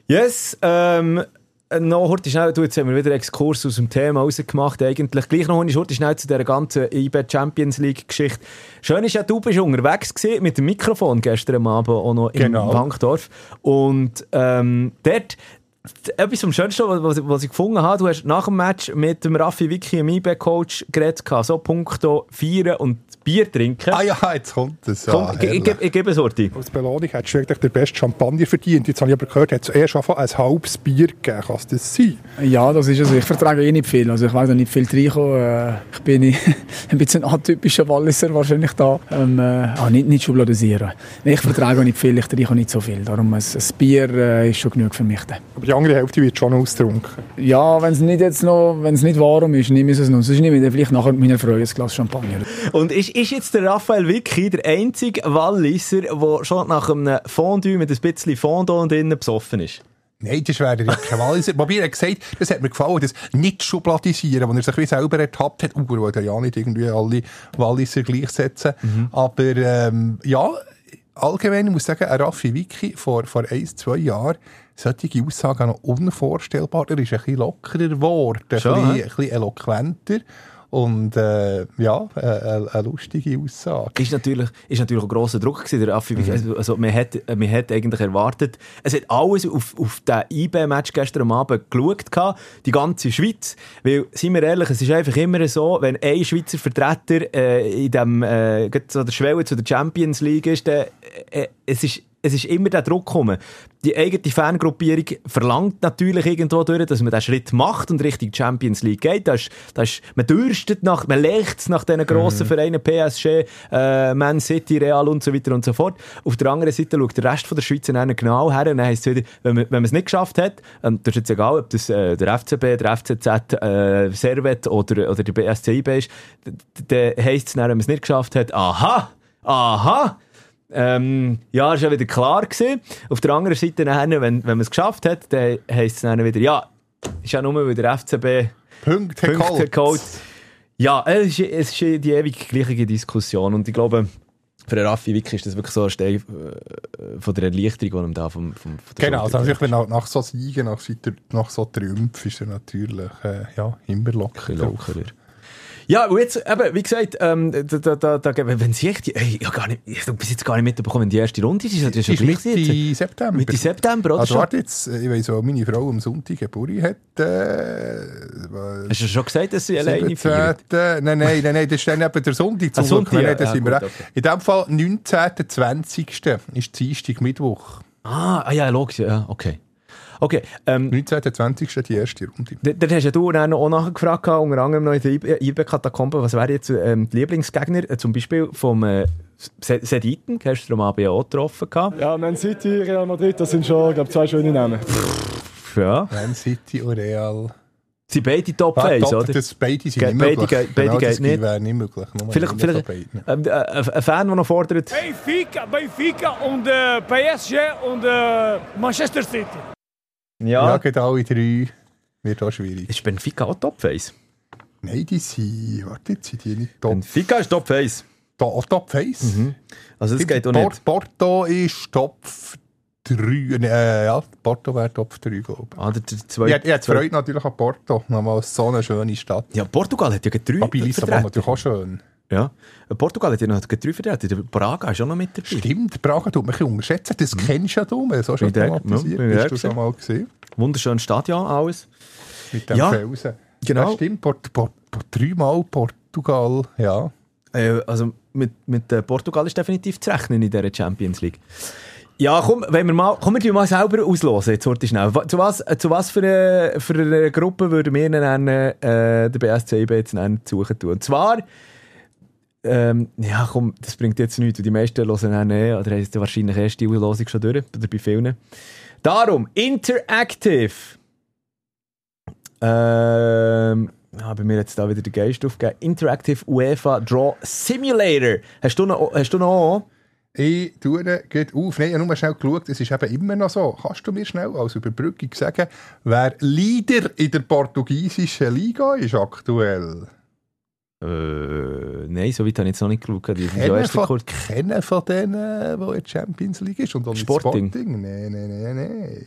Yes, ähm, noch heute schnell, du, jetzt haben wir wieder einen Exkurs aus dem Thema rausgemacht, eigentlich. Gleich noch heute schnell zu dieser ganzen IB Champions League Geschichte. Schön ist ja, du bist unterwegs gewesen mit dem Mikrofon gestern Abend auch noch Genau. im Bankdorf. Und ähm, dort, etwas vom Schönsten, was, was, ich gefunden habe, du hast nach dem Match mit dem Raffi Vicky, dem IB-Coach, geredet, so punkto Feiern und Bier trinken. Ah ja, jetzt kommt es. Ja, Komm, ich, ich, ich gebe es Horti. Als Belohnung hättest du eigentlich den besten Champagner verdient. Jetzt habe ich aber gehört, hat es erst einfach ein halbes Bier gegeben. Kann es das sein? Ja, das ist es. Ich vertrage eh nicht viel. Also ich weiß auch nicht viel reinkommen. Äh, ich bin ein bisschen atypischer Walliser wahrscheinlich da. Ähm, äh, ah, nicht, nicht schubladisieren. Ich vertrage auch nicht viel, ich trinke nicht so viel. Darum ein, ein Bier äh, ist schon genug für mich. Dann. Aber die andere Hälfte wird schon ausgetrunken. Ja, wenn es nicht jetzt noch, wenn es nicht warm ist, nehme ich es noch. Sonst nehme ich dann vielleicht nachher mit meiner Freude ein Glas Champagner. Und ist, ist jetzt der Raphael Vicky der einzige Walliser, der schon nach einem Fondue mit ein bisschen Fondant drinnen besoffen ist? Nein, das wäre ja kein Walliser. Wobei er gesagt, das hat mir gefallen, das nicht schubladisieren, wo er sich wie selber ertappt hat. Uh, er wollte ja nicht irgendwie alle Walliser gleichsetzen. Aber ähm, ja, allgemein, ich muss sagen, ein Raffi Vicky vor, vor ein, zwei Jahren, solche Aussagen noch unvorstellbar. Er ist ein bisschen lockerer geworden, ein, bisschen, ein bisschen eloquenter. Und äh, ja, äh, eine, eine lustige Aussage. Ist natürlich, ist natürlich ein grosser Druck gewesen, der Raffi Vicky. Also, man, hat, man hat eigentlich erwartet, es hat alles auf, auf den IB-Match gestern Abend geschaut, gehabt, die ganze Schweiz. Weil, seien wir ehrlich, es ist einfach immer so, wenn ein Schweizer Vertreter äh, in dem, äh, so der Schwelle zu der Champions League ist, dann, äh, es ist es ist immer der Druck gekommen. Die eigene Fangruppierung verlangt natürlich irgendwo durch, dass man diesen Schritt macht und Richtung Champions League geht. Das ist, das ist, man dürstet nach, man lechzt nach diesen grossen Vereinen, PSG, äh, Man City, Real und so weiter und so fort. Auf der anderen Seite schaut der Rest von der Schweiz dann genau her und dann heisst es wieder, wenn man, wenn man es nicht geschafft hat, ähm, das ist jetzt egal, ob das äh, der FCB, der FCZ, äh, Servet oder, oder der BSCIB ist, dann heisst es dann, wenn man es nicht geschafft hat, aha, aha, ähm, ja, ist ja wieder klar gewesen. Auf der anderen Seite, nachher, wenn, wenn man es geschafft hat, dann heisst es dann wieder, ja, ist ja nur, weil der FCB Punkte, Punkte geholt. Ja, es ist, es ist die ewig gleiche Diskussion und ich glaube, für den Raffi Wick ist das wirklich so ein Stein äh, von der Erleichterung, die ihm da vom, vom, von der Genau, also natürlich, wenn nach, so Siegen, nach, so- nach so Triumph ist er natürlich äh, ja, immer locker lockerer. Ja, und jetzt, eben, wie gesagt, ähm, da, da, da, da, wenn sie echt, ey, habe gar nicht, ich habe bis jetzt gar nicht mitbekommen, wenn die erste Runde ist, das ist ja ist schon gleich Mitte jetzt. September. Mitte September, oder? Also warte jetzt, ich weiss auch, meine Frau am Sonntag Geburtstag hat, äh, Hast du schon gesagt, dass sie alleine feiert? 17. Nein, nein, nein, nein, das ist dann eben der Sonntag. Ah, zum Sonntag, Glück. Ja, das ja, sind wir gut, auch. okay. In dem Fall 19. 20. ist Dienstag, Mittwoch. Ah, ah, ja, logisch, ja, okay. Okay, ähm, 19. 20. die erste Runde. Dann hast ja du dann auch nachgefragt, unter anderem noch in der IB-Katakombe, was wäre jetzt ähm, die Lieblingsgegner, äh, zum Beispiel vom äh, Se- Sediten, hast du am Abend auch getroffen gehabt. Ja, Man City, Real Madrid, das sind schon, glaube zwei schöne Namen. Ja. Man City und Real. Sie beide Top Ah, 1, top, oder? Das beide sind Ge- nicht beide möglich. beide genau, das geht nicht. wäre nicht möglich. Nur Vielleicht, vielleicht von beiden. ähm, äh, ein ein Fan, der noch fordert, Benfica, Benfica und äh, PSG und äh, Manchester City. Ja, ja, geht alle drei. Wird auch schwierig. ist Benfica auch Top 1? Nein, die sind, warte, jetzt sind die nicht top. Benfica ist Top 1. To top Face. Also das geht auch nicht. Porto ist Top 3. Äh, ja, Porto wäre Top 3, glaube ich. Ah, der, der Ich, zweite, ich zweite- Freude natürlich an Porto. Nochmal so eine schöne Stadt. Ja, Portugal hat ja drei Aber Lissabon natürlich auch schön. Ja. Portugal hat ja noch Vertreter. Der Braga ist auch noch mit dabei. Stimmt, Praga tut mich unterschätzen. Das kennst ja du, so schon thematisiert. ja, Hast du gesehen. einmal gesehen? Wunderschönes Stadion, alles. Mit dem Ja, Felsen. genau. Ja, stimmt, Port, Port, Port, dreimal Portugal, ja. Äh, also mit, mit äh, Portugal ist definitiv zu rechnen in dieser Champions League. Ja, komm, wenn wir mal, komm, wir mal selber auslosen, jetzt heute schnell. Zu was, äh, zu was für, eine, für eine Gruppe würden wir nennen, äh, der BSC jetzt nennen, zu suchen tun? Und zwar, ähm, ja komm, das bringt jetzt nichts, und die meisten hören dann eh, oder haben wahrscheinlich erst die Auslosung schon durch, oder bei vielen. Darum, Interactive. Ähm, ah, bei mir jetzt da wieder der Geist aufgegeben. Interactive UEFA Draw Simulator. Hast du noch? Hast du noch? Ich tue gleich auf. Nein, ich habe nur schnell geschaut, es ist eben immer noch so. Kannst du mir schnell als Überbrückung sagen, wer Leader in der portugiesischen Liga ist aktuell? Äh, nein, so weit habe ich jetzt noch nicht geschaut. Die Kennen erst von, kennen von denen, die in der Champions League ist? Und auch Sporting. Sporting? Nein, nein, nein, nein.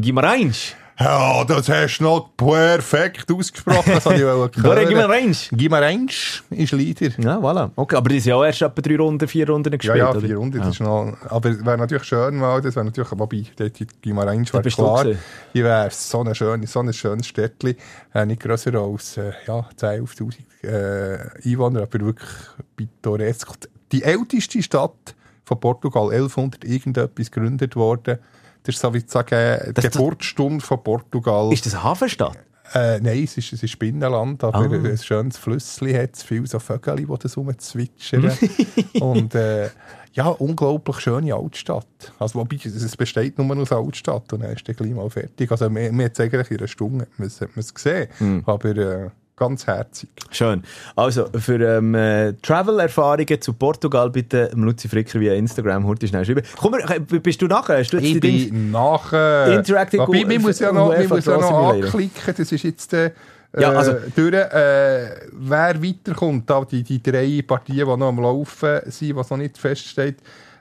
Guimarães. Ja, das hast du noch perfekt ausgesprochen, das habe ich Dore hören. Guimarães. Guimarães ist Leader. Ja, voilà. Okay, aber die sind ja auch erst etwa drei Runden, vier Runden Ja, gespielt. ja, oder? vier Runden, Ja. das ist noch, aber es wäre natürlich schön mal, das wäre natürlich, wobei, dort Da wäre klar, hier wäre so ein schönes, so ein schönes Städtchen, äh, nicht grösser als, äh, ja, 10'000, 11'000 äh, Einwohner, aber wirklich pittoresk. Die älteste Stadt von Portugal, 1100 irgendetwas gegründet worden, das ist so wie sagen, die Geburtsstunde von Portugal. Ist das eine Hafenstadt? Äh, nein, es ist, es ist Binnenland, aber Ah. ein schönes Flüssli hat es, viele so Vögel, die das rumzwitschern. und äh, ja, unglaublich schöne Altstadt. Also, wobei, es es besteht nur aus Altstadt und dann ist dann gleich mal fertig. Also, wir, wir haben es eigentlich in einer Stunde hat man es- hat man es gesehen, Hm. aber äh, ganz herzig. Schön. Also, für ähm, äh, Travel-Erfahrungen zu Portugal bitte dem Luzi Fricker via Instagram heute schnell schreiben. Komm, mal, äh, bist du nachher? Hast du Ich bin nach... Äh, Interactive wobei, man muss ja noch, man muss ja noch anklicken, das ist jetzt... Äh, Ja, also- durch, äh, wer weiterkommt, da die, die drei Partien, die noch am Laufen sind, was noch nicht feststeht,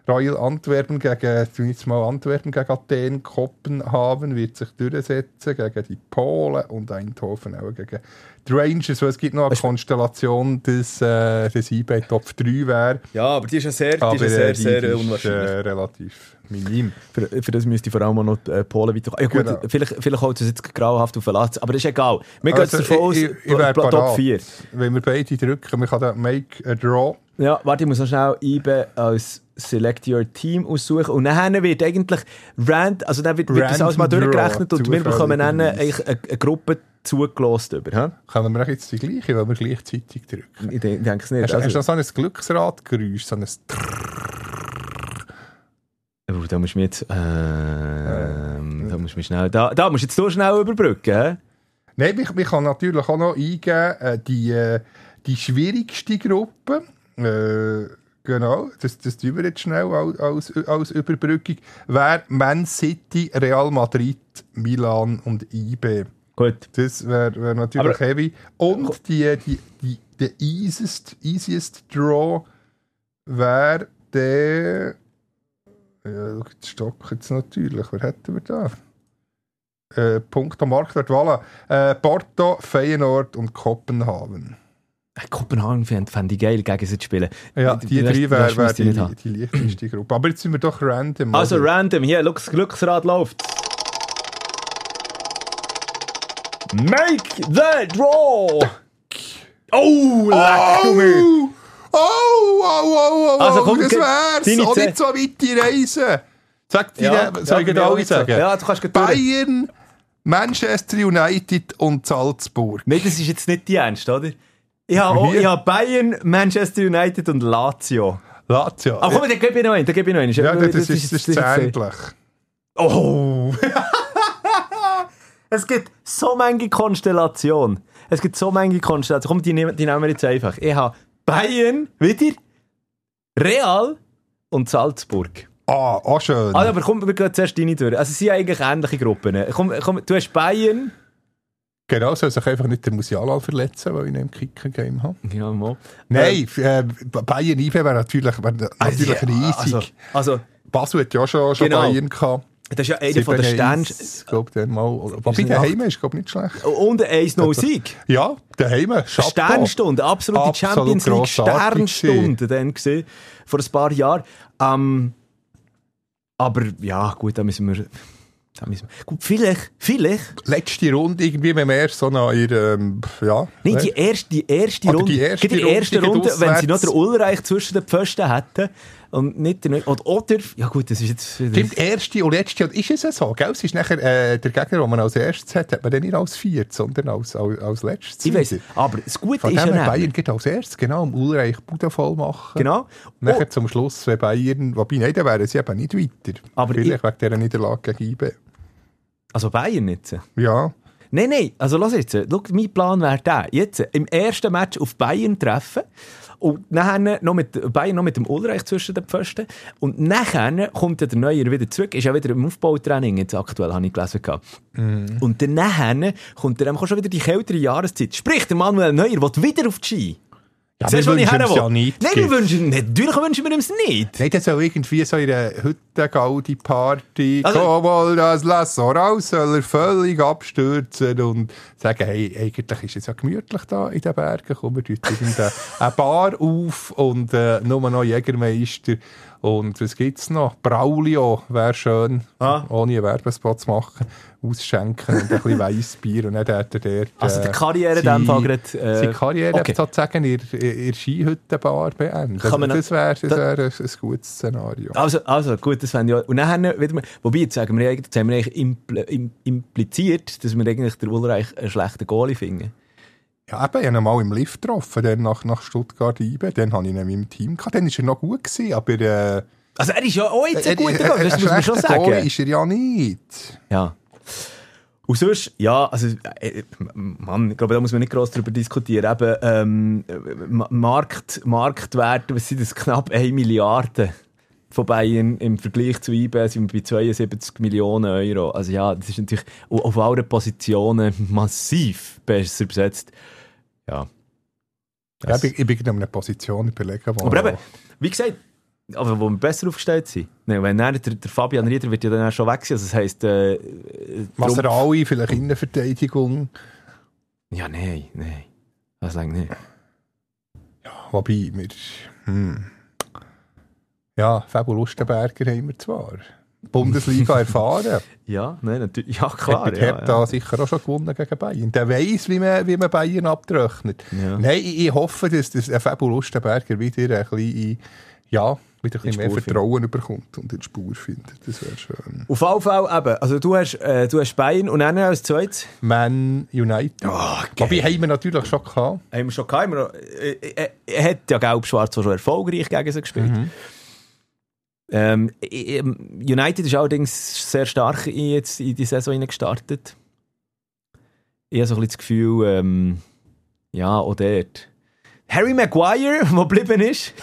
Royal Antwerpen gegen, jetzt mal Antwerpen gegen Athen, Kopenhagen wird sich durchsetzen gegen die Polen und Eindhoven auch gegen die Rangers, weil es gibt noch eine Konstellation, dass äh, das IB Top 3 wäre, Ja, aber die ist ja sehr, die aber ist ja sehr, äh, die sehr äh, ist unwahrscheinlich. äh, relativ minim. Für, für das müsste ich vor allem noch äh, Polen weiter. Ja, gut, Genau. vielleicht, vielleicht holt es jetzt grauhaft auf Verlass, aber das ist egal. Wir gehen jetzt Also, davon aus, ich, ich, ich Top parat. 4. Wenn wir beide drücken, man kann da Make a Draw. Ja, warte, ich muss noch schnell IBE als Select Your Team aussuchen. Und dann wird eigentlich Rand, also dann wird, wird das alles mal Draw, durchgerechnet und wir bekommen dann eine, eine Gruppe zugelost über. hä? Können wir jetzt die gleiche, weil wir gleichzeitig drücken. Ich denke denke es nicht. Hast, hast du Also, noch so ein Glücksradgeräusch, so ein oh, da musst du mich jetzt, ähm, da musst du mich schnell, da, da musst du jetzt so schnell überbrücken. Nein, ich, ich kann natürlich auch noch eingeben, äh, die, äh, die schwierigste Gruppe, äh, genau, das, das tun wir jetzt schnell als, als, Überbrückung, wäre Man City, Real Madrid, Milan und IB. Gut. Das wäre wär natürlich Aber- heavy. Und die, die, die, der easiest, easiest Draw wäre der. Ja, jetzt stockt jetzt natürlich. Wer hätten wir da? Äh, Punkt am Marktwert, voilà. Äh, Porto, Feyenoord und Kopenhagen. Äh, Kopenhagen fände fänd ich geil, gegen sie zu spielen. Ja, Die- die die drei Rest- wäre Rest wär die, haben. die leichteste Gruppe. Aber jetzt sind wir doch random. Also oder? random, hier, schau, das Glücksrad läuft. Make the draw! Oh, leck du mir! Oh! Oh, oh, oh, oh, Also, komm, das wär's. Zeh- nicht so weit die Reise. Sag deine, soll ich ja, dir alle sagen? Ja, du kannst. Bayern, Manchester United und Salzburg. Nein, das ist jetzt nicht die Ernst, oder? Ich habe, ich habe Bayern, Manchester United und Lazio. Lazio. Aber komm, da gebe ich noch einen, da gebe ich noch einen. ja, das, ist, das ist ähnlich. Oh! es gibt so manche Konstellationen. Es gibt so manche Konstellationen. Komm, die nehmen, die nehmen wir jetzt einfach. Ich habe Bayern, wieder, Real und Salzburg. Ah, auch schön. Also, aber komm, wir gehen zuerst deine durch. Also, es sind eigentlich ähnliche Gruppen. Komm, komm, du hast Bayern. Genau, soll sich einfach nicht der Musiala verletzen, weil ich ihn im Kicker-Game habe. Ja, mal. Nein, äh, Bayern IB wäre natürlich, wär natürlich riesig. Also, also, Basel hat ja schon, schon Genau. Bayern gehabt. das ist ja einer von den Sternen. Ich glaube, dann mal. Wobei der ist, glaube ich, nicht schlecht. Und ein 1-0-Sieg. Ja, der Heim, Chapeau. Sternstunde, absolute Absolut Champions League Sternstunde dann gesehen, vor ein paar Jahren. Ähm, aber ja, gut, da müssen wir. Da müssen wir gut, vielleicht, vielleicht. Letzte Runde, irgendwie, wenn wir erst so noch in, ähm, ja. Nein, ne? die erste, die erste Runde. die erste die Runde erste gegen Runde, wenn sie noch den Ulreich zwischen den Pfosten hätten. Und nicht den, oder, oder, ja gut, das ist jetzt. Stimmt, erste und letzte, und ist es ja so, gell? Es ist nachher, äh, der Gegner, den man als erstes hat, hat man dann nicht als viertes, sondern als, als, als letztes. ich weiß, aber das Gute Von ist ja Bayern geht als erstes, genau, um Ulreich Bude voll machen. Genau. Nachher Oh, zum Schluss, wenn Bayern, wobei, nein, dann wären sie eben nicht weiter. Aber Vielleicht wegen dieser Niederlage gegen IB. Also Bayern jetzt. Ja. Nein, nein, also lass jetzt. Schau, mein Plan wäre der. Jetzt im ersten Match auf Bayern treffen und nachher noch mit, Bayern noch mit dem Ulreich zwischen den Pfosten und nachher kommt der Neuer wieder zurück, ist ja wieder im Aufbautraining jetzt aktuell, habe ich gelesen. gehabt. Und dann nachher kommt dann auch schon wieder die kältere Jahreszeit. Sprich, der Manuel Neuer will wieder auf die Ski. Ja, Siehst wir wünschen es ja nicht. Nein, wir wünschen, natürlich wünschen wir es nicht. Nein, das soll irgendwie so in einer Hütten-Gaudi-Party Also- komm das Lasso raus, soll er völlig abstürzen und sagen, hey, eigentlich ist es ja gemütlich da in den Bergen, komm, wir tun eine Bar auf und äh, nur noch Jägermeister und was gibt's noch? Braulio wäre schön, Ah. ohne einen Werbespot zu machen, ausschenken und ein bisschen Weissbier und dann hat er dort... Also äh, die Karriere in dem Fall gerade, äh, seine Karriere okay. sozusagen in der- der Skihüttenbar beenden. Kann man das wäre das da- wär ein, ein gutes Szenario. Also, also gut, das fände ich auch. Und nachher, wieder mal, wobei, jetzt sagen wir, jetzt haben wir eigentlich impl, im, impliziert, dass wir eigentlich den Ulreich einen schlechten Goalie finden. Ja, eben, ich habe ihn mal im Lift getroffen, dann nach, nach Stuttgart IBE. Dann hatte ich ihn in meinem Team. Gehabt. Dann war er noch gut, gewesen, aber... Äh, Also er ist ja auch jetzt ein äh, guter äh, Goalie, das muss man schon sagen. ist er ja nicht. Ja. Und sonst, ja, also, äh, Mann, ich glaube, da muss man nicht gross darüber diskutieren. Eben, ähm, Ma- Markt, Marktwert, was sind das? Knapp 1 Milliarde von Bayern im Vergleich zu IB sind wir bei 72 Millionen Euro. Also ja, das ist natürlich au- auf allen Positionen massiv besser besetzt. Ja. Ja, ich, bin- ich bin in einer Position überlegen, wo... aber eben, wie gesagt, aber wo wir besser aufgestellt sind. Nee, wenn dann der, der Fabian Rieder wird ja dann auch schon weg sein. Also das heisst, äh, Masserali, vielleicht Innenverteidigung. Ja, nein, nein. Das langt nicht. Wobei, wir... Hm. Ja, Fabio Lustenberger haben wir zwar. Bundesliga erfahren. Ja, nein, natürlich. Ja, Klar, hat ja, Hertha ja. sicher auch schon gewonnen gegen Bayern. Der weiss, wie man, wie man Bayern abtrechnet. Ja. Nein, ich, ich hoffe, dass, dass Fabio Lustenberger wieder ein bisschen, ja, wieder ein In bisschen mehr Vertrauen bekommt und in die Spur findet. Das wäre schön. Auf jeden Fall eben. Also du hast, äh, du hast Bayern und dann als zweites Man United. Oh, Wobei haben wir natürlich schon gehabt. haben wir schon gehabt. Noch, äh, äh, er hat ja Gelb-Schwarz schon erfolgreich gegen sie gespielt. Mhm. Ähm, äh, ähm, United ist allerdings sehr stark in, jetzt in die Saison gestartet. Ich habe so ein bisschen das Gefühl, ähm, ja, auch dort. Harry Maguire, der geblieben ist,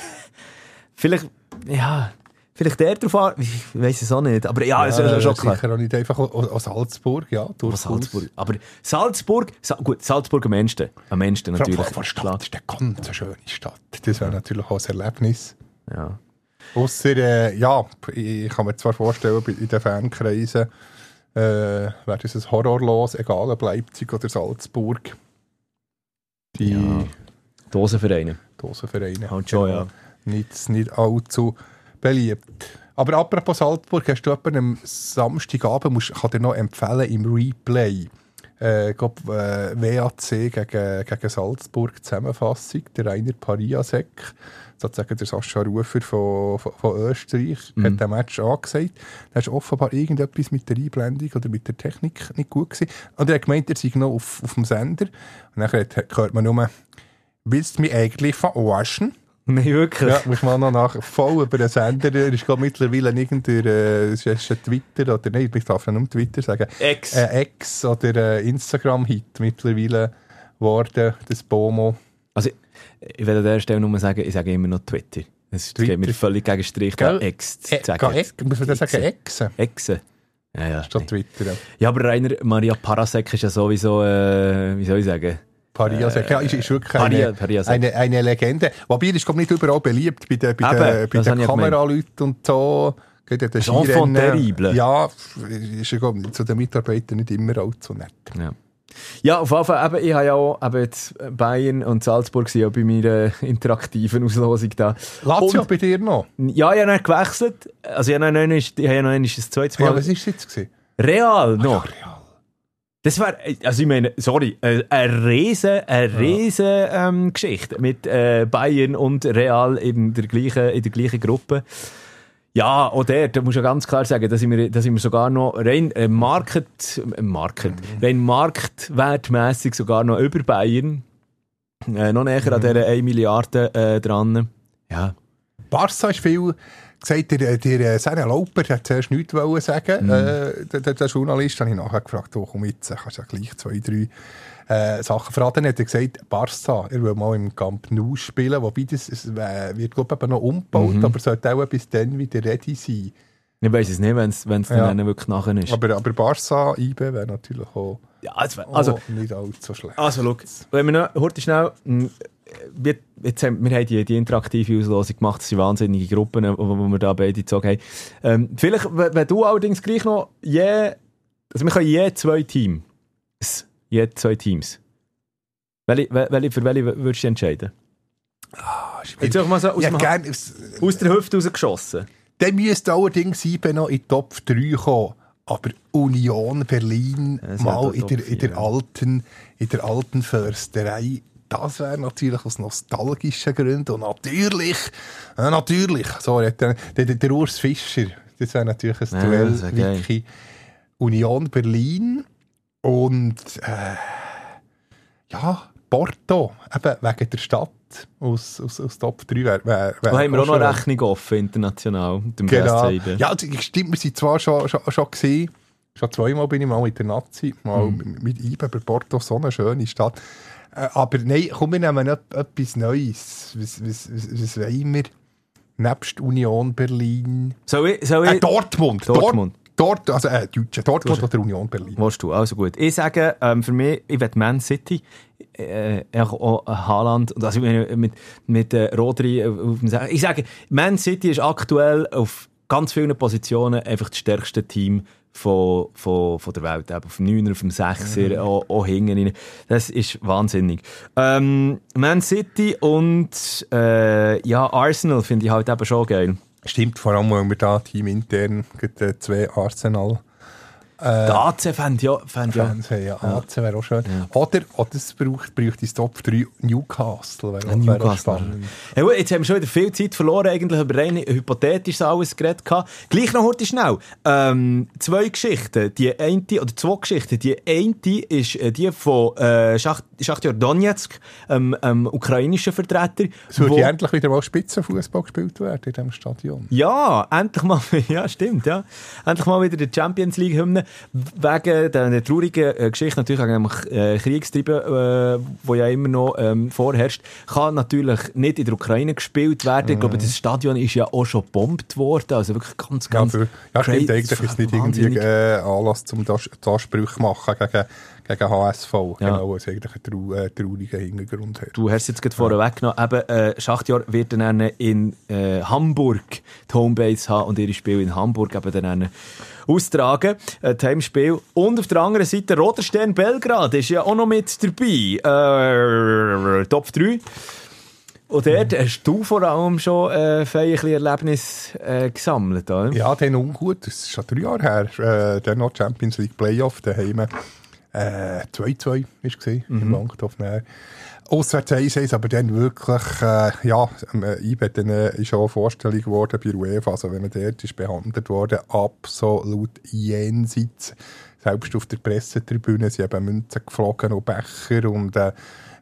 vielleicht, ja, vielleicht der an, ich weiß es auch nicht, aber ja, es ist ja schon klar. Sicher auch nicht einfach aus aus Salzburg, ja. Durchaus. Salzburg. Aber Salzburg, Sa gut, Salzburg am Ende. Am Ende natürlich. vor, vor Stadt ist eine ganz schöne Stadt. Das wäre natürlich auch ein Erlebnis. Ja. Ausser, äh, ja, ich kann mir zwar vorstellen, in den Fankreisen äh, wäre das ein Horror los, egal ob Leipzig oder Salzburg. Die Ja. Dosenvereine. Dosenvereine. Halt schon, ja. Nicht, nicht allzu beliebt. Aber apropos Salzburg, hast du jemanden am Samstagabend, musst, kann dir noch empfehlen, im Replay, äh, glaub, äh, WAC gegen, gegen Salzburg Zusammenfassung, der Rainer Pariasek, sozusagen der Sascha Rufer von, von, von Österreich, Mhm. hat den Match angesagt. Da ist offenbar irgendetwas mit der Einblendung oder mit der Technik nicht gut gewesen. Und er hat gemeint, er sei noch auf, auf dem Sender. Und dann hat- hört man nur, willst du mich eigentlich verarschen? Nein, wirklich. Ja, muss man noch nach voll über den Sender. Er ist glaub, mittlerweile irgendein äh, es ist ein Twitter oder nein, ich darf ja nur Twitter sagen. Ex. Äh, Ex oder äh, Instagram-Hit mittlerweile geworden, das Bomo. Also, ich will an dieser Stelle nur sagen, ich sage immer noch Twitter. Es Twitter. geht mir völlig gegen Strich, da? Ex zu Äh, sagen. Muss man das sagen? Exe. Exe? Exe. Ja, ja. Statt Twitter. Ja, aber Rainer Maria Parasek ist ja sowieso, äh, wie soll ich sagen? Pariasek. ja, ist, ist wirklich Paria- eine, eine, eine Legende. Wobei, er ist glaub, nicht überall beliebt bei den, bei Eben, den, bei das den Kameraleuten und so. Enfant Skirennen. terrible. Ja, ist ja zu den Mitarbeitern nicht immer allzu nett. Ja. Ja, auf jeden Fall, eben, ich habe ja auch eben jetzt Bayern und Salzburg sind ja bei meiner interaktiven Auslosung da. Lazio Und- bei dir noch? Ja, ich habe noch gewechselt. Also ich habe noch einmal, ich habe ja noch einmal das zweite Mal. Ja, was war es jetzt? Gewesen? Real noch. Ja, real. Das war, also ich meine, sorry, äh, eine riesen, eine riesen ähm, Geschichte mit äh, Bayern und Real in der gleichen, in der gleichen Gruppe. Ja, auch der, da muss ich ja ganz klar sagen, da sind wir, da sind wir sogar noch rein äh, Market, äh, Market, rein marktwertmässig sogar noch über Bayern. Äh, noch näher an dieser 1 Milliarde äh, dran. Ja, Barca ist viel gesagt, der, der Sene Lauper hat zuerst nichts wollen sagen. Mhm. Äh, der, der, Journalist habe ich nachher gefragt, wo komm jetzt, kannst du ja gleich zwei, drei äh, Sachen verraten. Hat er gesagt, Barca, er will mal im Camp Nou spielen, wobei das es, äh, wird, glaube ich, noch umgebaut, Mhm. aber sollte auch bis dann wieder ready sein. ich weiß es nicht, wenn es Ja. dann wirklich nachher ist. Aber, aber Barca, IB wäre natürlich auch ja, also, auch nicht allzu schlecht. Also, schau, wenn wir noch, heute schnell, mh, wir, jetzt haben, wir haben die, die interaktive Auslosung gemacht, das sind wahnsinnige Gruppen, wo wir da beide gezogen haben. Ähm, vielleicht, wenn wenn du allerdings gleich noch je, also wir können je zwei Teams, je zwei Teams. Welche, welche, für welche würdest du entscheiden? Jetzt auch mal so aus, Ja, gern, aus der Hüfte rausgeschossen. Dann müsste allerdings IB noch in die Top 3 kommen. Aber Union Berlin Es mal in der, Top in, der 4, alten, in der alten Försterei, das wäre natürlich aus nostalgischen Gründen. Und natürlich, äh, natürlich, so, der, der, der, Urs Fischer, das wäre natürlich ein Ja, Duell. Wiki. Union Berlin und äh, ja, Porto, eben wegen der Stadt aus, aus, aus Top 3 wäre wär, wär Da haben wir auch noch schön. Rechnung offen, international, mit dem Genau. BSC. Ja, also, stimmt, wir sind zwar schon, schon, schon gesehen, schon zweimal bin ich mal mit der Nazi, mal mit- mit IBE bei Porto, so eine schöne Stadt. Äh, aber nein, komm, wir nehmen et- etwas Neues. Was, was, was, was wollen wir? Nebst Union Berlin. Soll ich, soll ich, Äh, Dortmund. Dortmund. Dort, dort, also äh, Deutsche. Dortmund oder Union Berlin. Willst du? Also gut. Ich sage, ähm, für mich, ich will Man City, äh, auch, auch Haaland, also mit, mit äh, Rodri Sa- Ich sage, Man City ist aktuell auf ganz vielen Positionen einfach das stärkste Team von, von, von der Welt. Eben auf dem 9er, auf dem 6er, auch, auch hinten. Das ist wahnsinnig. Ähm, Man City und äh, ja, Arsenal finde ich halt eben schon geil. Stimmt, vor allem, weil wir da teamintern gerade, äh, zwei Arsenal Der AC fände ja, fänd ja. Ja, AC wäre auch schön. Oder, oder es braucht, braucht das Top 3 Newcastle. Wäre Newcastle. spannend. Ja, gut, jetzt haben wir schon wieder viel Zeit verloren, eigentlich über rein hypothetisch alles geredet. gehabt. Gleich noch heute schnell. Ähm, zwei Geschichten. Die eine, oder zwei Geschichten. Die eine ist äh, die von äh, Schacht, Schachtjör Donetsk, ähm, ähm, ukrainischen Vertreter. Es wo- ja endlich wieder mal Spitzenfußball gespielt werden in diesem Stadion. ja, endlich mal, ja, stimmt, ja. Endlich mal wieder die Champions League Hymne. Wegen der, traurigen äh, Geschichte natürlich wegen dem äh, Kriegstreiben, äh, wo ja immer noch ähm, vorherrscht, kann natürlich nicht in der Ukraine gespielt werden. Ich glaube, das Stadion ist ja auch schon gebombt worden. Also wirklich ganz, Ja, ganz. für, ja stimmt, eigentlich ist es nicht irgendwie äh, Anlass, um das, das Ansprüche machen gegen, gegen HSV, Ja. genau, was eigentlich einen trau äh, traurigen Hintergrund hat. Du hast jetzt gerade vorher weggenommen. Eben, äh, Schachtjahr wird dann in äh, Hamburg die Homebase haben und ihre Spiele in Hamburg eben dann austragen. Äh, das Heimspiel. Und auf der anderen Seite Roter Stern Belgrad ist ja auch noch mit dabei. Äh, Top 3. Und dort hast du vor allem schon äh, feierliche Erlebnis äh, gesammelt, oder? Ja, dann ungut, das ist schon drei Jahre her, äh, dann noch Champions League Playoff. Äh, 2-2 war es mhm. im Langtopf. Auswärts 1 aber dann wirklich, äh, ja, ähm, äh, IBE dann, äh, ist auch eine Vorstellung geworden bei UEFA, also wenn man dort ist behandelt worden, absolut jenseits. Selbst auf der Pressetribüne sind eben Münzen geflogen und Becher und äh,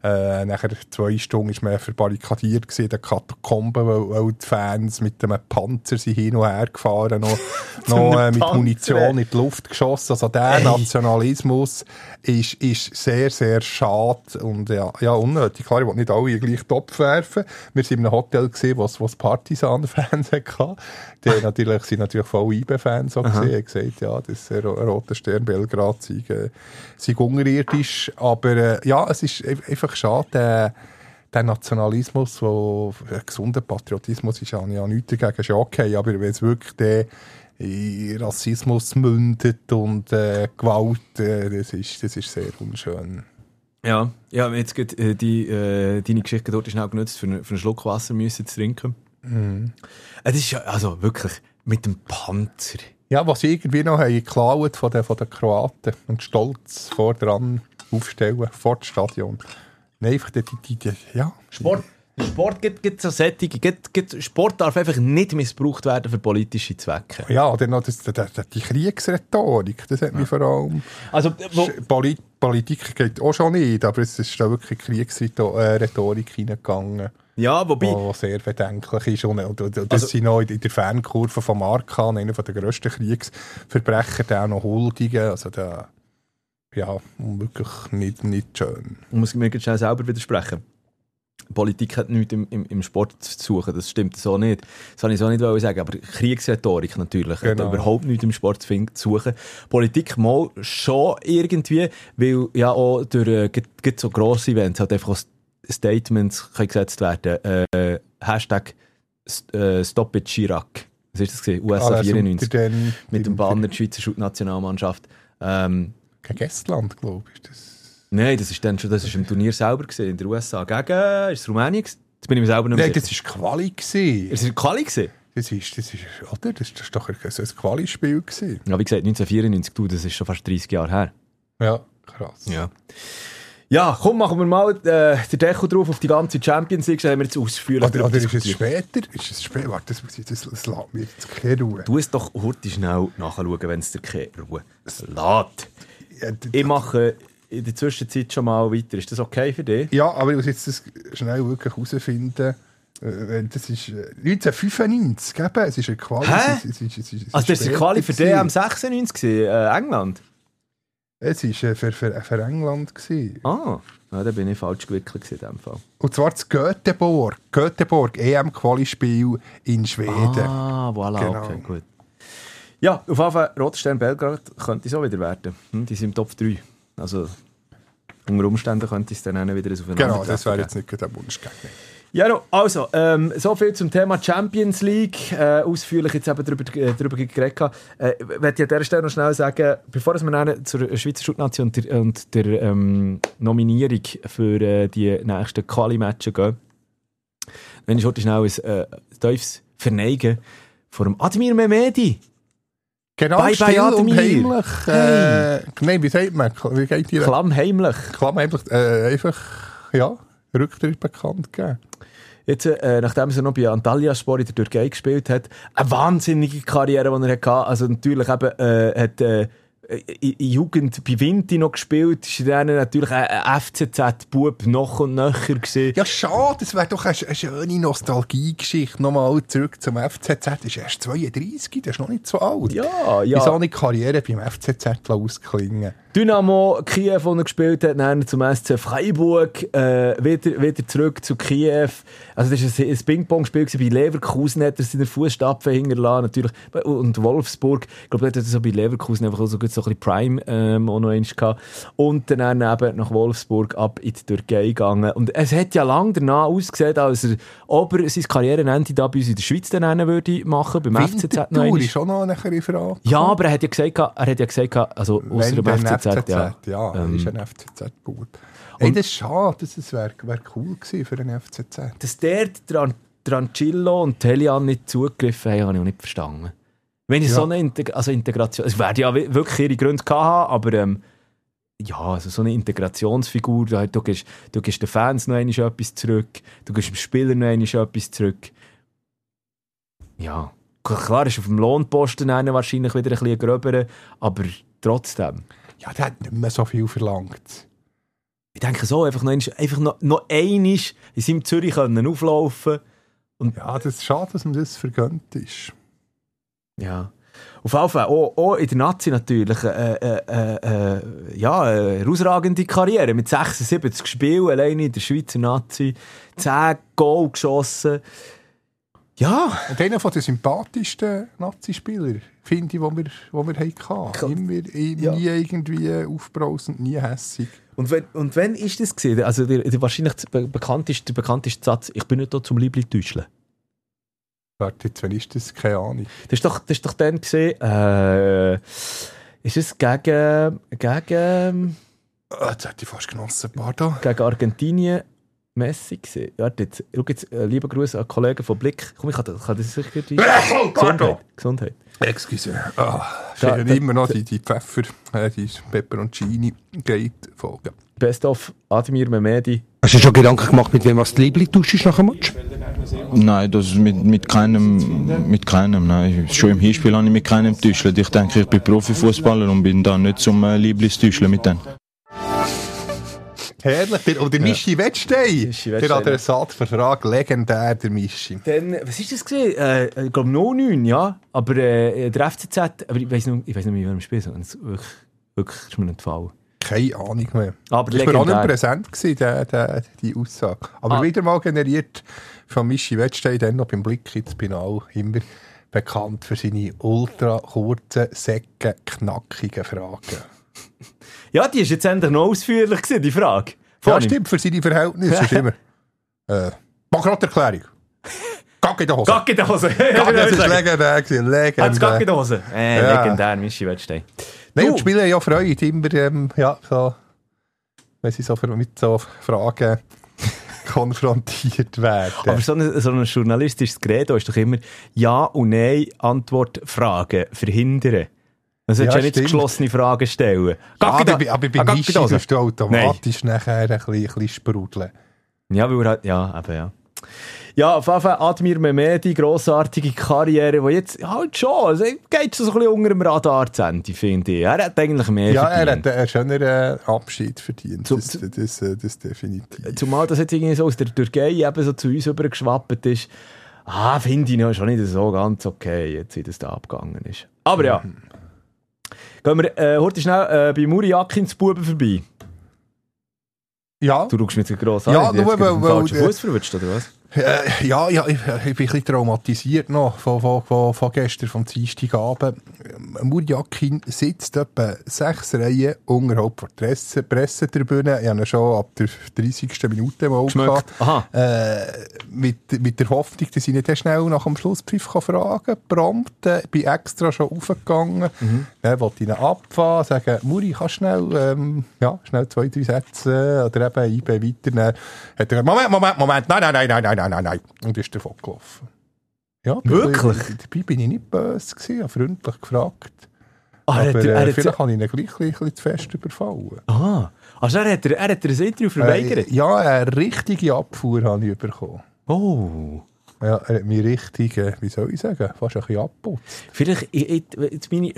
äh, nachher zwei Stunden ist man verbarrikadiert in den Katakomben, weil, weil die Fans mit einem Panzer sind hin und her gefahren, noch, noch äh, mit Panzer. Munition in die Luft geschossen. Also der Nationalismus ist, ist sehr, sehr schade und ja, ja unnötig. Klar, ich will nicht alle gleichen Topf werfen. Wir waren in einem Hotel, gewesen, wo es Partisan-Fans hatte. Die natürlich, sind natürlich voll IB-Fans auch gesehen. haben gesagt, ja, das Rote Stern Belgrad sei, äh, sei unterirdisch. Aber äh, ja, es ist eif- einfach schade, der, der Nationalismus, wo ein gesunder Patriotismus ist, ja nichts dagegen, ist ja okay, aber wenn es wirklich der in Rassismus mündet und äh, Gewalt, äh, das, ist, das ist sehr unschön. Ja, ja jetzt geht, äh, die, äh, deine Geschichte dort schnell genutzt, für, einen- für einen Schluck Wasser müssen zu trinken. Es ist ja, also wirklich, mit dem Panzer. Ja, was sie irgendwie noch haben geklaut von den, von den Kroaten und stolz vor dran aufstellen, vor dem Stadion. Nein, einfach die, die, die, ja. Sport. Sport gibt, gibt so Sättige. Gibt, gibt, Sport darf einfach nicht missbraucht werden für politische Zwecke. Ja, dann noch das, die, die, die Kriegsrhetorik, das hat mich vor allem... Also, wo, Sch- Poli Politik geht auch schon nicht, aber es ist da wirklich Kriegsrhetorik hineingegangen, ja, wobei, die sehr bedenklich ist. Und, und, und das Also- sind noch in der Fankurve von Markan, einer der grössten Kriegsverbrecher, der auch noch huldigen. Also der, ja, wirklich nicht, nicht schön. ich muss mir schnell selber widersprechen. Politik hat nichts im, im, im Sport zu suchen, das stimmt so nicht. Das kann ich so nicht sagen, aber Kriegsrhetorik natürlich hat Genau. überhaupt nichts im Sport zu suchen. Politik mal schon irgendwie, weil ja auch durch äh, gibt- gibt so grosse Events halt einfach Statements können gesetzt werden. Äh, Hashtag äh, Stop it Chirac. Was ist das? USA Ah, der 94. Sutter dann Mit dem Banner der Schweizer Schutnationalmannschaft. Ähm, Gegen Estland, glaube ich. Das. Nein, das ist dann schon, das ist im Turnier selber gesehen in der USA gegen, ist es Rumänien? Jetzt bin ich mir selber nicht mehr Nein, das sicher. war Quali. Gewesen. Ist es Quali gewesen? Das ist, das ist, oder? Das ist doch ein, so ein Quali-Spiel. gewesen. Ja, wie gesagt, 1994, du, das ist schon fast 30 Jahre her. Ja, krass. Ja. Ja, komm, machen wir mal äh, den Deckel drauf auf die ganze Champions League, da haben wir jetzt ausführlich Oder, oder ist es später? Ist es später? Warte, das, muss ich- das, das lässt mir jetzt keine Ruhe. Du es doch heute schnell nachschauen, wenn es dir keine Ruhe lässt. Ich mache in der Zwischenzeit schon mal weiter. Ist das okay für dich? Ja, aber ich muss jetzt das schnell wirklich herausfinden. Äh, Das ist äh, 1995, eben. Es ist eine Quali. Hä? Es, es, es, es, es, es Also, das ist die später Quali für gewesen. DM 96 gewesen, äh, England. Es war äh, für, für, für England. Gewesen. Ah, ja, da bin ich falsch gewickelt in dem Fall. Und zwar zu Göteborg. Göteborg, EM-Quali-Spiel in Schweden. Ah, voilà, Genau. okay, gut. Ja, auf jeden Fall, Roter Stern Belgrad könnte so wieder werden. Hm, die sind im Top 3. Also, unter Umständen könnte es dann auch wieder ein Aufeinandertreffen Genau, das wäre jetzt nicht der Wunschgegner. Ja, also, ähm, so viel zum Thema Champions League. Äh, ausführlich jetzt eben darüber, äh, darüber geredet. Äh, ich möchte an dieser Stelle noch schnell sagen, bevor wir dann zur Schweizer Schutnation und der, und der ähm, Nominierung für äh, die nächsten Quali-Matches gehen, wenn ich heute schnell ein äh, tiefes Verneigen vor dem Admir Mehmedi. Genau, Bye, bye, still und Admir. heimlich. Äh, Nein, wie sagt man? Wie geht die Klammheimlich. Klammheimlich? Äh, einfach, ja, Rücktritt bekannt gegeben. Jetzt, äh, nachdem er noch bei Antalyaspor in der Türkei gespielt hat, eine wahnsinnige Karriere, die er hatte. Also natürlich eben, äh, hat äh, Jugend bei Vinti noch gespielt, ist dann natürlich ein ein FCZ-Bub noch und nöcher gewesen. Ja, schade, das wäre doch eine, eine schöne Nostalgiegeschichte. Nochmal zurück zum FCZ. Ist erst 32, das ist noch nicht so alt. Ja, ja. Wieso die Karriere beim FCZ ausklingen? Dynamo Kiew, wo er gespielt hat, dann zum SC Freiburg, äh, wieder, wieder zurück zu Kiew. Also das war ein, ein Ping-Pong-Spiel bei Leverkusen, hat er seine Fußstapfen hinterlassen, natürlich. Und Wolfsburg, ich glaube, dort hat er so bei Leverkusen einfach so, gut so ein bisschen Prime ähm, auch noch eins gehabt. Und dann eben nach Wolfsburg ab in die Türkei gegangen. Und es hat ja lange danach ausgesehen, als er Ober sein Karrierenende da bei uns in der Schweiz dann würde machen, beim FCZ noch Winterthur einmal. ist auch noch eine Frage. Ja, aber er hat ja gesagt, er hat ja gesagt, also außer dem dann FCZ, ja. ja, er Ähm, ist ein FCZ-Bauer. Ey, das ist schade, das wäre wär cool gewesen für einen FCZ. Dass der Tran Trancillo und Telian nicht zugegriffen haben, habe ich auch nicht verstanden. Wenn ich Ja. so eine Integ also Integration, es werden ja wi- wirklich ihre Gründe gehabt haben, aber ähm, ja, also so eine Integrationsfigur, da- du gibst, du gibst den Fans noch einmal etwas zurück, du gibst dem Spieler noch einmal etwas zurück. Ja, klar ist auf dem Lohnposten einer wahrscheinlich wieder ein bisschen gröber, aber trotzdem. Ja, der hat nicht mehr so viel verlangt. Ich denke so, einfach noch, einmal- einfach noch, noch einmal in seinem Zürich können auflaufen Ja, das ist schade, dass ihm das vergönnt ist. Ja. Auf jeden Fall, auch, auch in der Nazi natürlich, äh, äh, äh, äh, ja, eine herausragende Karriere. Mit 76 Spielen, alleine in der Schweizer Nazi, 10 Goal geschossen. Ja, Und einer von den sympathischsten Nazi-Spieler, finde ich, die wir, wo wir hatten. Immer, Ja. nie irgendwie aufbrausend, nie hässig. und wenn, und wenn ist das gewesen? Also der, der wahrscheinlich be bekannteste, der bekannteste Satz, ich bin nicht da zum Liebling täuscheln. Warte, jetzt, wann ist das? Keine Ahnung. Das ist doch, das ist doch dann gesehen, äh, ist es gegen, gegen, Ah, jetzt hätte ich fast genossen. Pardon. gegen Argentinien Messi gesehen. Warte jetzt, schau jetzt, äh, lieber Gruß an Kollegen von Blick. Komm, ich kann, kann das sicher die... Oh, pardon. Gesundheit. Gesundheit. Excuse. Ah, Da- da- immer noch die, die Pfeffer, äh, die Peperoncini geht folgen. Best of Admir Mehmedi. Hast du schon Gedanken gemacht, mit wem was die Liebling tauschst nach dem Match? Nein, das mit, mit keinem, mit keinem, nein. Schon im Hinspiel habe ich mit keinem getäuscht. Ich denke, ich bin Profifußballer und bin da nicht zum äh, Lieblingstäuscheln mit denen. Herrlich. Der, oder Mischi Wettstein. Mischi Der Wettstein, Adressat für Frage, legendär, der Mischi. Dann, was ist das gesehen? Äh, ich glaube 09, ja. Aber äh, der FCZ, aber ich weiß nicht, ich weiß nicht mehr, wie er im Spiel ist. Das wirklich, wirklich ist mir entfallen. Keine Ahnung mehr. Aber Das war auch nicht legendär. präsent, gewesen, der, der, die Aussage. Aber Ah. wieder mal generiert von Mischi Wettstein, dann noch beim Blick ins Pinal, immer bekannt für seine ultra kurzen, säcken, knackigen Fragen. Ja, die ist jetzt endlich noch ausführlich gewesen, die Frage. Ja, Vorhin. stimmt, für seine Verhältnisse ist immer. Äh, Bankrotterklärung. Gack in der Hose. Gack in der Hose. Das ist legendär gewesen, Hat's Gack in legendär. der Hose? Äh, Ja. legendär, Mischi Wettstein. Nein, die Spieler haben ja Freude, immer, ähm, ja, so, wenn sie so mit so Fragen konfrontiert werden. Aber so ein, so ein journalistisches Gerät ist doch immer Ja- und Nein-Antwort-Fragen verhindern. Man sollte Ja, ja, nicht stimmt. geschlossene Fragen stellen. Ah, aber, aber bei Ah, darfst du automatisch nachher ein bisschen, ein bisschen sprudeln. Ja, weil er hat, ja, eben, ja. Ja, auf jeden Fall Admir Mehmedi, grossartige Karriere, die jetzt halt schon, also geht so ein bisschen unter dem Radar zu Ende, finde ich. Er hat eigentlich mehr Ja, er verdient. hat einen schöneren Abschied verdient. Zum- das, das, das, das definitiv. Zumal das jetzt irgendwie so aus der Türkei eben so zu uns übergeschwappt ist. Ah, finde ich noch schon nicht so ganz okay, jetzt wie das da abgegangen ist. Aber ja. Gehen wir äh, heute schnell äh, bei Muri Akins Buben vorbei. Ja, Du schaust mich jetzt gross Ja, an. nur weil- den weil- falschen Fuß verwünscht, oder was? Äh, ja, ja ich, ich bin ein bisschen traumatisiert noch von, von, von, von gestern, vom Dienstagabend. Muriakin sitzt etwa sechs Reihen unterhalb der Presse, Pressetribüne. Ich habe ihn schon ab der 30. Minute mal gehabt. Äh, mit, mit der Hoffnung, dass ich nicht schnell nach dem Schlusspfiff kann fragen kann. Prompt äh, bin extra schon aufgegangen. Mhm. Dann wollte ich ihn abfahren, sagen, Muri, kannst schnell, ähm, ja, schnell zwei, drei Sätze äh, oder eben IB weiter. Dann hat er gesagt, Moment, Moment, Moment, nein, nein, nein, nein, nein, nein, nein, nein. Und ist davon gelaufen. Ja, Wirklich? Dabei bin ich nicht böse gewesen, habe freundlich gefragt. Ah, er Aber hat, er, äh, hat, vielleicht habe ich ihn gleich ein zu fest überfallen. ah, also er hat, er hat er ein Interview verweigert? Äh, ja, eine richtige Abfuhr habe ich bekommen. Oh. Ja, er hat mich richtig, äh, wie soll ich sagen, fast ein bisschen abputzt. Vielleicht, ich, ich, jetzt meine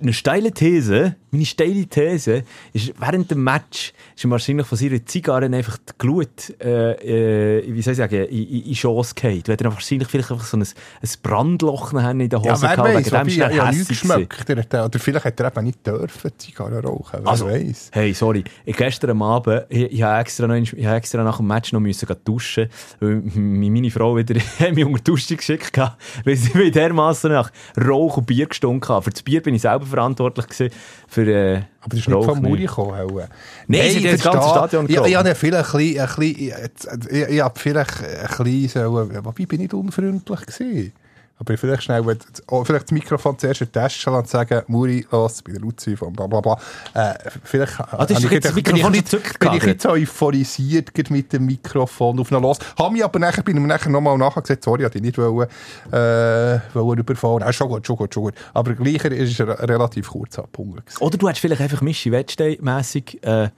eine steile These, meine steile These ist, während dem Match ist wahrscheinlich von seiner Zigarre einfach die Glut, äh, äh, wie soll ich sagen, in, in, in Schoss gefallen. Weil er wahrscheinlich vielleicht einfach so ein, ein Brandloch in der Hose Ja, gehabt, wegen dem er nichts gewesen. geschmeckt. Er Oder vielleicht hat er eben nicht dürfen Zigarren rauchen, wer Also, weiß. hey, sorry. Gestern Abend, ich, ich habe extra, noch, ich habe extra nach dem Match noch müssen duschen, weil meine Frau wieder haben mich unter die Dusche geschickt, weil sie mir dermassen nach Rauch und Bier gestunken haben. Für das Bier bin ich selber verantwortlich gewesen. Für, äh, Aber das ist nicht von Muri gekommen. auch. Nein, sie das ganze Stadion Ich, ich geraucht. habe vielleicht ein bisschen, ein bisschen, ich, ich habe vielleicht ein bisschen wobei bin ich unfreundlich gewesen. Aber vielleicht schnell, oh, vielleicht das Mikrofon zuerst in die Tasche und sagen, Muri, los, bei der Luzi von bla bla bla. Äh, vielleicht Ah, das ist ich jetzt das gedacht, bin Mikrofon ich bisschen- bin ich jetzt euphorisiert mit dem Mikrofon auf noch los. Habe mich aber nachher, bin ich nachher nochmal nachher gesagt, sorry, hatte ich nicht wollen, äh, wollen überfahren. Ja, schon gut, schon gut, schon gut. Aber gleicher ist er relativ kurz abgepunkt. gewesen. Oder du hättest vielleicht einfach Mischi Wettstein-mässig, äh,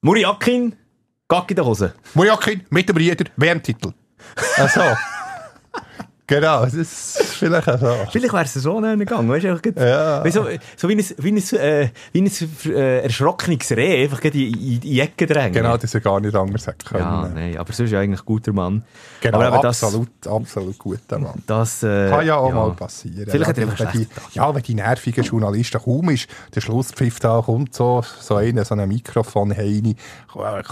Muri Akin, Gack in der Hose. Mujakin mit dem Rieder, WM-Titel. Also. genau, das ist vielleicht auch so. Vielleicht wäre es so näher gegangen, weißt du, Ja. weißt so, so wie ein, wie ein, äh, wie ein äh, erschrockenes Reh, einfach in, in, die Ecke drängen. Genau, das ist gar nicht anders hätte können. Ja, nein, aber sonst ist er eigentlich ein guter Mann. Genau, aber eben das, absolut, absolut guter Mann. Das, äh, Kann ja auch mal passieren. Vielleicht hat er ja, einfach wenn die, ja, wenn die nervigen Journalisten kaum ist, der Schlusspfiff da kommt so, so einer, so ein Mikrofon heini,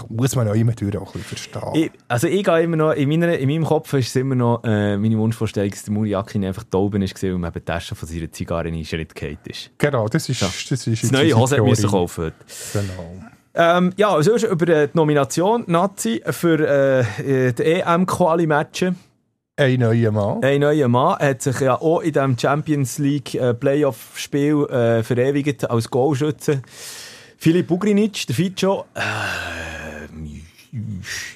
muss man auch immer durch auch ein bisschen verstehen. Ich, also ich gehe immer noch, in, meiner, in meinem Kopf ist es immer noch äh, meine Wunschvorstellung, dass der Muri Akin einfach da oben gewesen, und man eben die Tasche von seiner Zigarre in den Schritt gefallen ist. genau, das ist, Ja. das ist Das neue Hose müssen kaufen heute. Genau. Ähm, ja, also über äh, die Nomination Nazi für äh, äh, die EM-Quali-Matchen. Ein neuer Mann. Ein neuer Mann hat sich ja auch in diesem Champions League äh, Playoff-Spiel äh, verewigt als Goalschütze. Filip Ugrinic, der Fico. Äh,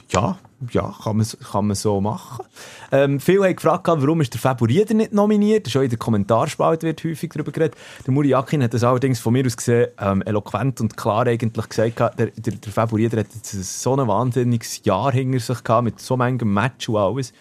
ja, ja, kann man, kann man so machen. Ähm, viele haben gefragt, warum ist der Faburieder nicht nominiert? Schon in der Kommentarspalte wird häufig darüber geredet. Der Muri Akin hat das allerdings von mir aus gesehen ähm, eloquent und klar eigentlich gesagt. Der, der, der Faburieder hat jetzt so ein wahnsinniges Jahr hinter sich gehabt, mit so manchem Match und alles.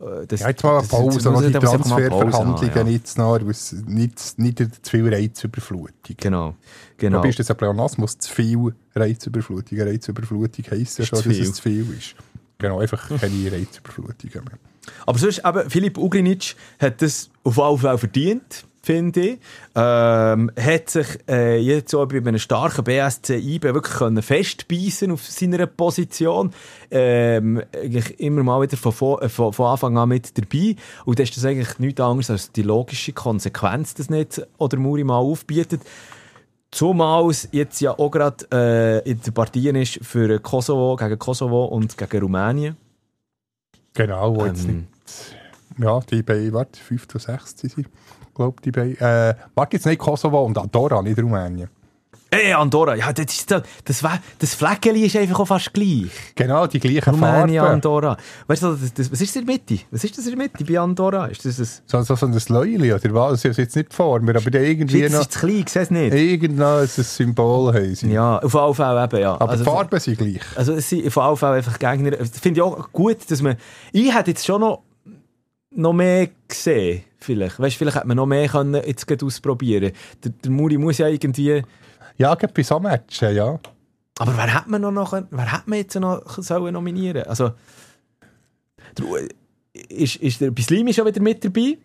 Äh, Das, Ja, jetzt mal eine Pause, das- das- die das Pause Transferverhandlungen ja. jetzt noch, nicht, nicht zu viel Reizüberflutung. Genau, genau. Wobei ist das ein Pleonasmus, zu viel Reizüberflutung. Reizüberflutung heisst ja schon, dass es zu viel ist. Genau, einfach keine Reizüberflutungen mehr. Aber sonst eben, Filip Ugrinic hat das auf jeden Fall verdient, finde ich. Ähm, hat sich äh, jetzt so bei einem starken BSC IB wirklich können festbeissen auf seiner Position. Ähm, eigentlich immer mal wieder von, von, äh, von, von Anfang an mit dabei. Und das ist das eigentlich nichts anderes als die logische Konsequenz, dass nicht oder Muri mal aufbietet. Zumal es jetzt ja auch gerade äh, in den Partien ist für Kosovo, gegen Kosovo und gegen Rumänien. Genau, wo jetzt Ähm, nicht, ja, die bei, warte, 5 zu 6 sind sie, glaube die bei, äh, warte jetzt nicht Kosovo und Andorra, nicht Rumänien. Ey, Andorra, ja, das, ist, das, das, das Fleckeli ist einfach auch fast gleich. Genau, die gleichen Rumänien, Farben. Andorra. Weißt du, das, das, was ist das in der Mitte? Was ist das in der Mitte bei Andorra? Ist das ein... So, so, so ein Läuli, oder was? Das ist jetzt nicht vor mir, aber da irgendwie Das noch, ist zu klein, ich es nicht. irgendein ein Symbol haben sie. Ja, auf jeden Fall eben, ja. Aber also, die Farben sind gleich. Also es sind auf jeden Fall einfach Gegner. Das finde ich auch gut, dass man... Ich hätte jetzt schon noch, noch mehr gesehen, vielleicht. Weißt du, vielleicht hätte man noch mehr können jetzt ausprobieren Der, der Muri muss ja irgendwie... Ja, gerade bei so Matchen, ja. Aber wer hat man noch, noch wer hat man jetzt noch sollen nominieren? Also ist, ist der Bislimi schon wieder mit dabei?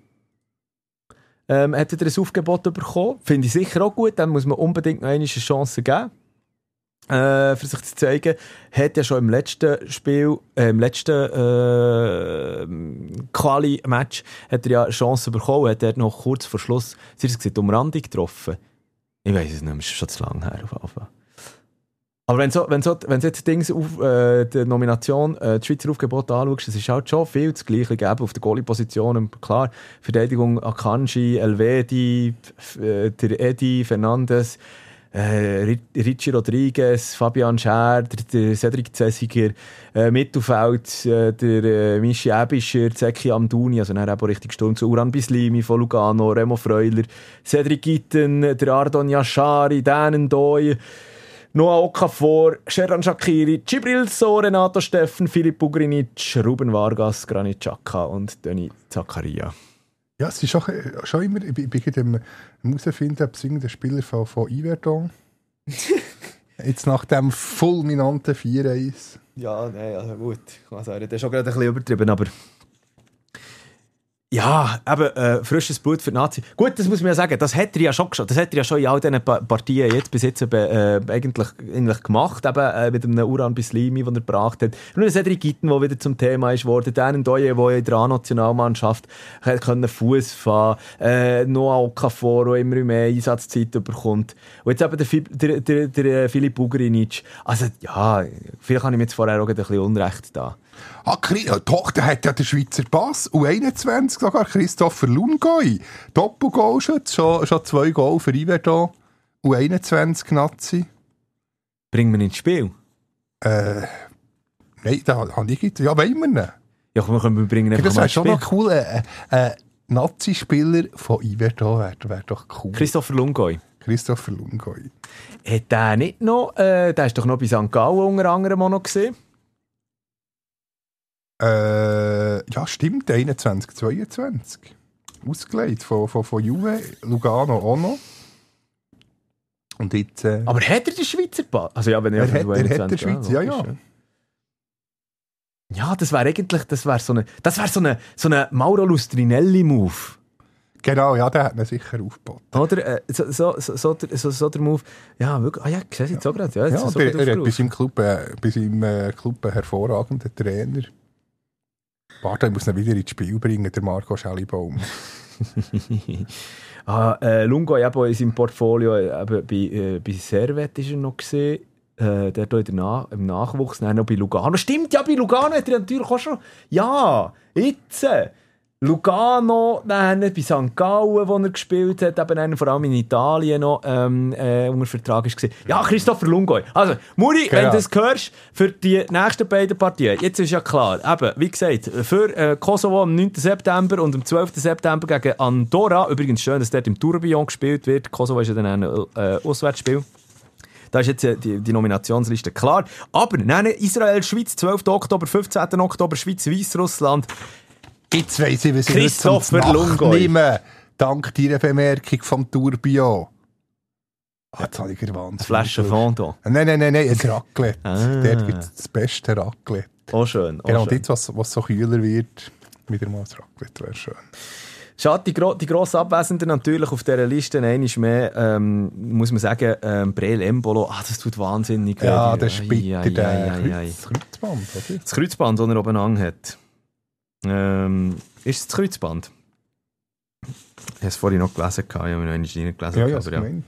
Ähm, hat wieder ein Aufgebot bekommen? Finde ich sicher auch gut. Dann muss man unbedingt noch eine Chance geben. Äh, für sich zu zeigen, hat ja schon im letzten Spiel, äh, im letzten äh, Quali-Match, hat er ja eine Chance bekommen, hat er noch kurz vor Schluss, sie hat gesagt, Umrandung getroffen. Ich weiß es nicht es ist schon zu lange her auf jeden. Aber wenn so, wenn so, wenn jetzt Dings auf äh, die Nomination, äh, die Schweizer Aufgebot anschaust, es ist halt schon viel das Gleiche gegeben auf der Goalie-Position. Klar, Verteidigung Akanji, Elvedi, äh, der Edi, Fernandes, äh, Ri- Richie Rodriguez, Fabian Scher, der, der Cedric Zesiger, äh, Mittelfeld, äh, der äh, Michi Ebischer, Zeki Amduni, also dann eben richtig Sturm zu Uran Bislimi von Lugano, Remo Freuler, Cedric Gitten, der Ardon Yashari, Dan Ndoye, Noah Okafor, Sheran Shakiri, Gibril So, Renato Steffen, Filip Ugrinic, Ruben Vargas, Granit Xhaka und Dani Zakaria. Ja, es ist schon, schon immer, ich bin ich bin am herausfinden, ob es irgendein Spieler von, von Iverdon jetzt nach dem fulminanten 4-1. Ja, nein, also gut. Also, das ist schon gerade ein bisschen übertrieben, aber Ja, eben, äh, frisches Blut für die Nazi. Gut, das muss man ja sagen, das hat er ja schon geschafft. Das hat er ja schon in all diesen pa Partien jetzt bis jetzt äh, eigentlich, eigentlich gemacht, eben, äh, mit einem Uran Bislimi, den er gebracht hat. Und dann Cedric Gitten, der wieder zum Thema ist worden. Dan Doye, der in der A-Nationalmannschaft können Fuß fahren äh, Noah Okafor, der immer mehr Einsatzzeit bekommt. Und jetzt eben der, Fi der, der, der Filip Ugrinic. Also, ja, vielleicht habe ich mir jetzt vorher auch ein bisschen Unrecht da. Ah, ja, doch, der hat ja den Schweizer Pass. U21 sogar, Christopher Lungoi. Doppelgoalschütz, schon, schon zwei Goal für Iverdo. U21 Nazi. Bringen wir ins Spiel? Äh, nein, da habe ich Ja, wollen wir ihn? Ja, komm, wir bringen einfach Das wäre schon noch cool. Äh, äh, Nazi-Spieler von Iverdo wäre wär doch cool. Christopher Lungoi. Christopher Lungoi. Hat der nicht noch, äh, der ist doch noch bei St. Gallen unter anderem noch gesehen. Äh, ja, stimmt, 21, 22. Ausgelegt von, von, von Juve, Lugano auch noch. Und jetzt... Äh, Aber hat er den Schweizer Pass? Also ja, wenn er, er, hat, er hat 21 den Schweizer, ja, ja. Ja, das wäre eigentlich, das wäre so eine, das wäre so eine, so eine Mauro Lustrinelli-Move. Genau, ja, der hat ihn sicher aufgebaut. Oder? Äh, so, so, so, so, der, Move. Ja, wirklich. Ah ja, ich sehe es jetzt auch gerade. Ja, Ja, gut er hat bei seinem Club, äh, bei seinem äh, Club einen hervorragenden Trainer. Warte, ich muss ihn wieder ins Spiel bringen, der Marco Schellibaum. ah, äh, Lungo eben in seinem Portfolio, äh, eben bei, äh, bei Servet ist er noch gesehen. Äh, der der Na im Nachwuchs, nein, noch bei Lugano. Stimmt, ja, bei Lugano hat er natürlich auch schon. Ja, jetzt. äh, Lugano, dann bei St. Gallen, wo er gespielt hat, eben einen, vor allem in Italien noch ähm, äh, unter Vertrag gesehen. Ja, Christopher Lungoi. Also, Muri, wenn Genau. du das hörst, für die nächsten beiden Partien, jetzt ist ja klar, eben, wie gesagt, für äh, Kosovo am 9. September und am 12. September gegen Andorra. Übrigens schön, dass dort im Tourbillon gespielt wird. Kosovo ist ja dann ein äh, Auswärtsspiel. Da ist jetzt äh, die, die Nominationsliste klar. Aber nein, Israel, Schweiz, 12. Oktober, 15. Oktober, Schweiz, Weißrussland. Jetzt weiss ich, was ich Christopher nehme. Dank deiner Bemerkung vom Tourbillon. Ah, jetzt habe ich einen Wahnsinn. Flasche Fondant. Nein, nein, nein, nein, ein Raclette. Ah. Dort gibt es das beste Raclette. Auch schön. Auch Genau, und schön. jetzt, was, was so kühler wird, wieder mal das Raclette wäre schön. Schade, die, gro die grossen Abwesenden natürlich auf dieser Liste. Einmal mehr, ähm, muss man sagen, ähm, Breel Embolo, ah, das tut wahnsinnig weh. Ja, der Ai, ai, der ai, ai, ai. Kreuz, Kreuzband, oder? Das Kreuzband, das er oben anhat. Ähm, ist es das Kreuzband? Ich habe es vorhin noch gelesen, ich habe noch nicht reingelesen. Ja, ja, aber gemeint.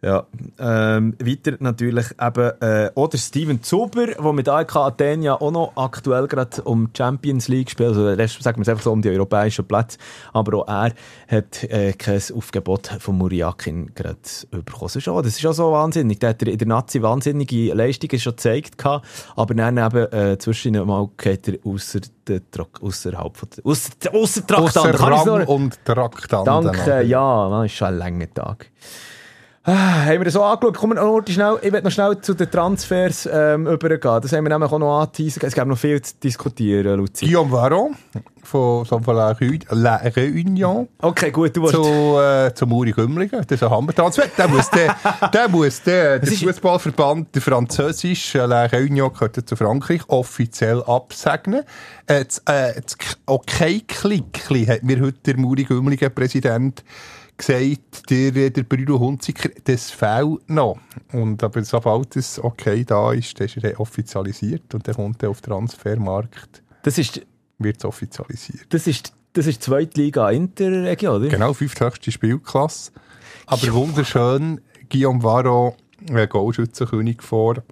Ja, ähm, weiter natürlich eben, äh, oder Steven Zuber, der mit AEK Athen ja auch noch aktuell gerade um die Champions League spielt, also Rest, sagen wir es einfach so um die europäischen Plätze, aber auch er hat äh, kein Aufgebot von Muriakin gerade bekommen. Das ist, schon, das ist schon so wahnsinnig, der hat in der Nazi wahnsinnige Leistungen schon gezeigt gehabt, aber dann eben äh, zwischendurch mal geht er ausser ausserhalb von der, ausser, ausser Traktanten. Ausser Rang und Traktanten. Danke, ja, das ist schon ein langer Tag. Ah, haben wir das so angeschaut? Noch schnell, ich will noch schnell zu den Transfers ähm, übergehen. Das haben wir nämlich auch noch angeteasert. Es gibt noch viel zu diskutieren, Luzi. Guillaume Varon von, La, Réunion Okay, gut, du willst... zu, äh, zu Muri Gümligen. Das ist ein Hammertransfer. Der muss der, der muss der, der Fußballverband, der französische La Réunion gehört zu Frankreich, offiziell absegnen. Äh, das, äh, das K- Okay-Klickli hat mir heute der Muri Gümligen Präsident gesagt, der, der Bruno Hunziker, das fehlt noch. Und aber sobald das Okay da ist, dann ist er offizialisiert und dann kommt er auf den Transfermarkt, Das ist, wird es offizialisiert. das ist, das ist die zweite Liga Interregion, oder? Genau, fünfthöchste Spielklasse. Aber wunderschön, Guillaume Varro, äh, Goalschützenkönig vor,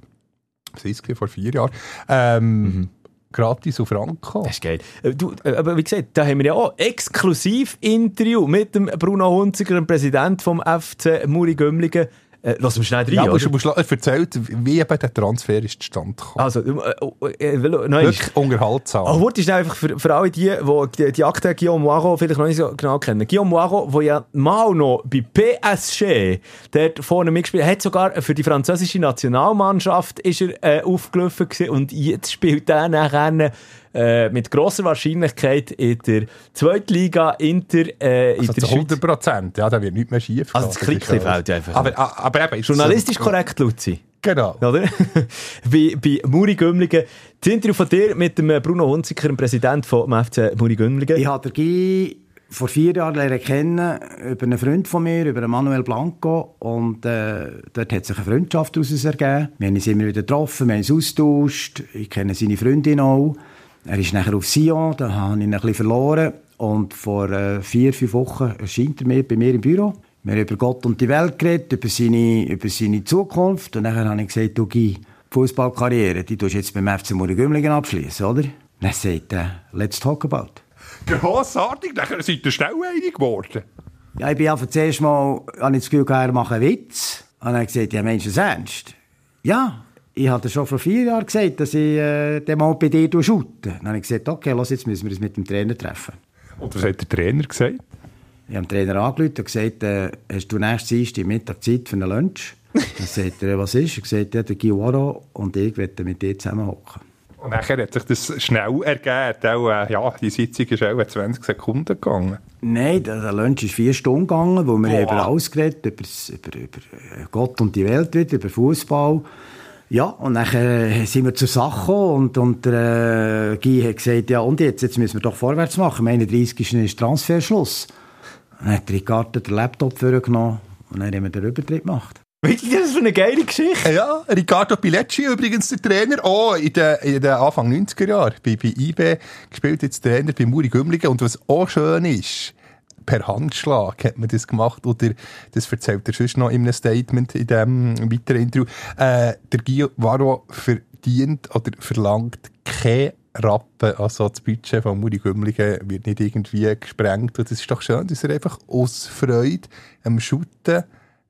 was ist vor vier Jahren, ähm, gratis auf Franco. Das ist geil. Äh, Du, äh, aber wie gesagt, da haben wir ja auch exklusiv Interview mit dem Bruno Hunziker, dem Präsident vom FC Muri Gömlingen. Äh, lassen wir schnell rein, Ja, oder? musst, musst, er erzählt, wie eben der Transfer ist zustande gekommen. Also, äh, äh, äh, Wirklich unterhaltsam. Oh, Wort ist einfach für, für alle die, die die, die Akte Guillaume Moiro vielleicht noch nicht so genau kennen. Guillaume Moiro, der ja mal noch bei PSG dort vorne mitgespielt hat, hat sogar für die französische Nationalmannschaft ist er äh, aufgelaufen gewesen und jetzt spielt er nachher äh, mit grosser Wahrscheinlichkeit in der zweiten Liga Inter äh, in also der zu Schweiz. 100 Prozent, ja, da wird nicht mehr schief Also gehen. das Klickli ist ja- fehlt ja einfach. Aber, aber eben, ist Journalistisch so- korrekt, Luzi. Genau. Oder? bei, bei Muri Gümligen. Das Interview von dir mit dem Bruno Hunziker, dem Präsident vom FC Muri Gümligen. Ich habe Guy vor vier Jahren lernen kennen, über einen Freund von mir, über Manuel Blanco. Und äh, dort hat sich eine Freundschaft daraus ergeben. Wir haben uns immer wieder getroffen, wir haben uns austauscht. Ich kenne seine Freundin auch. Er ist nachher auf Sion, da habe ich ihn ein bisschen verloren. Und vor äh, vier, fünf Wochen erscheint er mir bei mir im Büro. Wir haben über Gott und die Welt geredet, über seine, über seine Zukunft. Und nachher habe ich gesagt, du Guy, Fußballkarriere, die tust du jetzt beim FC Muri Gümligen abschließen, oder? Dann sagt er, let's talk about. Grossartig, nachher seid ihr schnell einig geworden. Ja, ich bin einfach zuerst mal, habe ich das Gefühl, er macht einen Witz. Und dann habe ich gesagt, ja, Mensch, das ernst? Ja, ich hatte schon vor vier Jahren gesagt, dass ich äh, den mal bei dir shoote. Dann habe ich gesagt, okay, los, jetzt müssen wir uns mit dem Trainer treffen. Und was hat der Trainer gesagt? Ich habe den Trainer angerufen und gesagt, äh, hast du nächstes Dienstag Mittag Zeit für einen Lunch? Dann sagt er, was ist? Er gesagt, ja, der Guiwaro und ich wollen mit dir zusammen hocken. Und nachher hat sich das schnell ergeben. Auch, äh, ja, die Sitzung ist auch 20 Sekunden gegangen. Nein, der Lunch ist vier Stunden gegangen, wo wir Boah. über alles geredet über, über, über äh, Gott und die Welt wieder, über Fußball. Ja, und nachher äh, sind wir zur Sache gekommen und, und der äh, Guy hat gesagt, ja und jetzt, jetzt müssen wir doch vorwärts machen. Am 31. ist Transferschluss. Dann hat Ricardo den Laptop vorgenommen und dann haben wir den Übertritt gemacht. Weißt du, das ist für eine geile Geschichte? Ja, Riccardo Pilecci übrigens der Trainer, auch in den, in den Anfang 90er Jahren bei, bei IB gespielt jetzt Trainer bei Muri Gümligen und was auch schön ist, per Handschlag hat man das gemacht. Oder das erzählt er sonst noch in einem Statement in dem weiteren Interview. Äh, der Guido Varro verdient oder verlangt keine Rappen, also das Budget von Muri Gümligen wird nicht irgendwie gesprengt. Und es ist doch schön, dass er einfach aus Freude am Shooten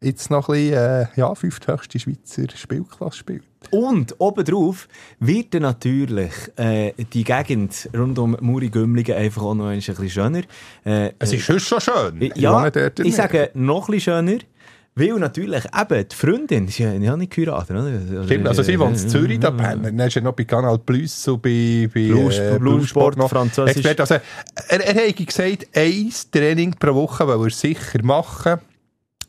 jetzt noch ein bisschen, äh, ja, fünfthöchste Schweizer Spielklasse spielt. Und obendrauf wird dann natürlich äh, die Gegend rund um Muri Gümligen einfach auch noch ein bisschen schöner. Äh, Es ist sonst schon schön. äh, Ich ja, ich sage noch ein bisschen schöner. Weil natürlich eben die Freundin, sie haben ja nicht geheiratet, oder? Stimmt, also sie wohnt in Zürich, da pennen. Dann ist er noch bei Kanal Plus, so bei, bei Blues- äh, Bluesport, noch. Französisch. Also, er, er hat gesagt, ein Training pro Woche will er sicher machen,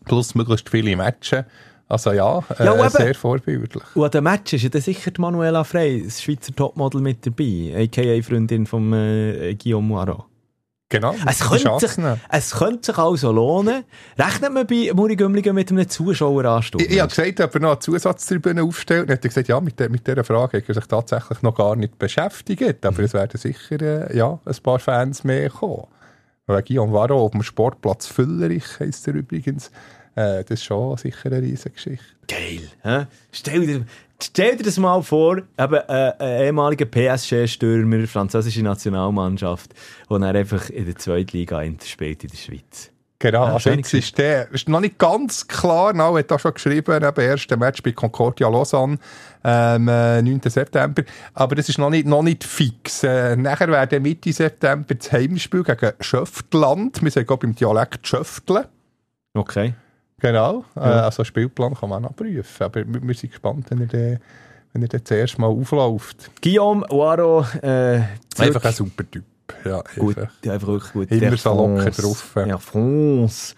plus möglichst viele Matches. Also ja, äh, Ja, sehr vorbildlich. Und an dem Match ist ja dann sicher die Manuela Frey, das Schweizer Topmodel, mit dabei, a.k.a. Freundin von äh, Guillaume Moirot. Genau, Es könnte, sich, es könnte sich also lohnen. Rechnet man bei Muri Gümligen mit einem Zuschaueranstoß? Ich, ich habe gesagt, ob er noch eine Zusatztribüne aufstellt. Und er hat gesagt, ja, mit, der, mit dieser Frage hat er sich tatsächlich noch gar nicht beschäftigt. Aber es werden sicher äh, ja, ein paar Fans mehr kommen. Weil Guillaume Varro auf dem Sportplatz Füllerich heisst er übrigens. Äh, das ist schon sicher eine riesige Geschichte. Geil. Hä? Stell, dir, stell dir das mal vor, eben, äh, ein ehemaliger PSG-Stürmer, französische Nationalmannschaft, der dann einfach in der zweiten Liga spielt in der Schweiz. Genau, Ja, also jetzt ist der, ist noch nicht ganz klar, Nau hat da schon geschrieben, eben erste Match bei Concordia Lausanne, ähm, äh, 9. September, aber das ist noch nicht, noch nicht fix. Äh, nachher wäre Mitte September das Heimspiel gegen Schöftland, wir sagen auch beim Dialekt Schöftle. Okay. Genau, äh, Ja. also Spielplan kann man auch prüfen, aber wir, wir sind gespannt, wenn er den, wenn er zuerst mal aufläuft. Guillaume Waro, äh. Einfach ein super Typ. Ja, gut, einfach. ja, einfach wirklich gut. Immer so locker drauf. Ja, France.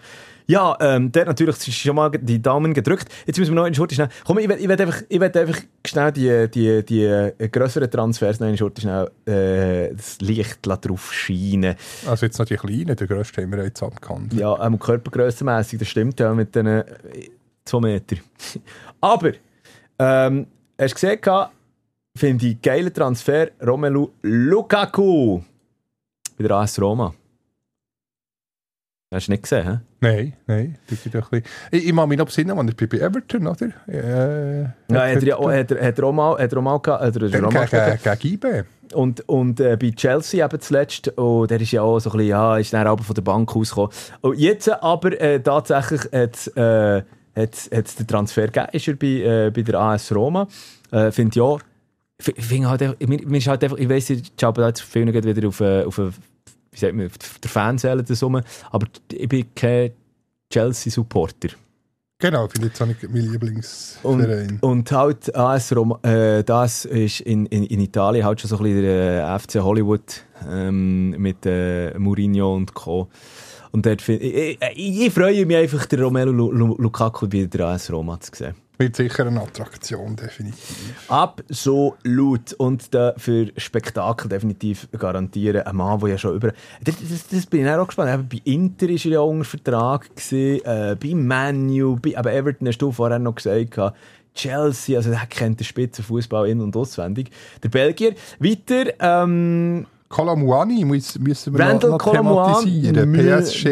Ja, ähm, der hat natürlich schon mal die Daumen gedrückt. Jetzt müssen wir noch in Schurte schnell. Komm, ich will, ich will einfach, ich will einfach schnell die, die, die äh, grösseren Transfers noch in Schurte schnell äh, das Licht drauf scheinen. Also jetzt noch die Kleinen, der grösste haben wir jetzt abgekannt. Ja, ähm, körpergrössenmässig, das stimmt ja mit den äh, 2 Meter. Aber, ähm, hast du gesehen, finde ich geiler Transfer, Romelu Lukaku bei der AS Roma. Hast du nicht gesehen, hä? Nein, nein. das ist doch ein Ich, ich mache mich noch besinnen, als ich bei Everton, oder? Äh, Ja, hat er ja auch, hat er, hat er auch mal, hat er auch mal hat er Dann auch mal gegen. Und, und äh, bei Chelsea eben zuletzt, und der ist ja auch so ein bisschen, ja, ist dann aber von der Bank ausgekommen. Und jetzt aber äh, tatsächlich hat äh, hat's, hat's den Transfer gegeben, ist er bei, äh, bei der AS Roma. Äh, Finde ich auch, f- ich finde halt, mir, mir ist halt einfach, ich weiss, ich habe jetzt geht wieder auf, äh, auf, wie sagt man, der Fanseele das rum, aber ich bin kein Chelsea-Supporter. Genau, finde ich jetzt auch nicht mein Und, Lieblingsverein. und halt AS Roma, äh, das ist in, in, in Italien halt schon so ein bisschen der äh, FC Hollywood ähm, mit äh, Mourinho und Co. Und dort find, ich, ich, ich freue mich einfach, den Romelu Lu- Lu- Lukaku wieder der AS Roma zu sehen. Wird sicher eine Attraktion, definitiv. Absolut. Und da für Spektakel definitiv garantieren. Ein Mann, der ja schon über. Das, das, das bin ich auch gespannt. Eben bei Inter war er ja unter Vertrag. Gewesen, äh, bei Manu, bei aber Everton hast du vorher noch gesagt. gehabt, Chelsea, also der kennt den Spitzenfußball in- und auswendig. Der Belgier. Weiter, ähm, Kolamuani muss, müssen wir Randall noch, noch thematisieren. PSG.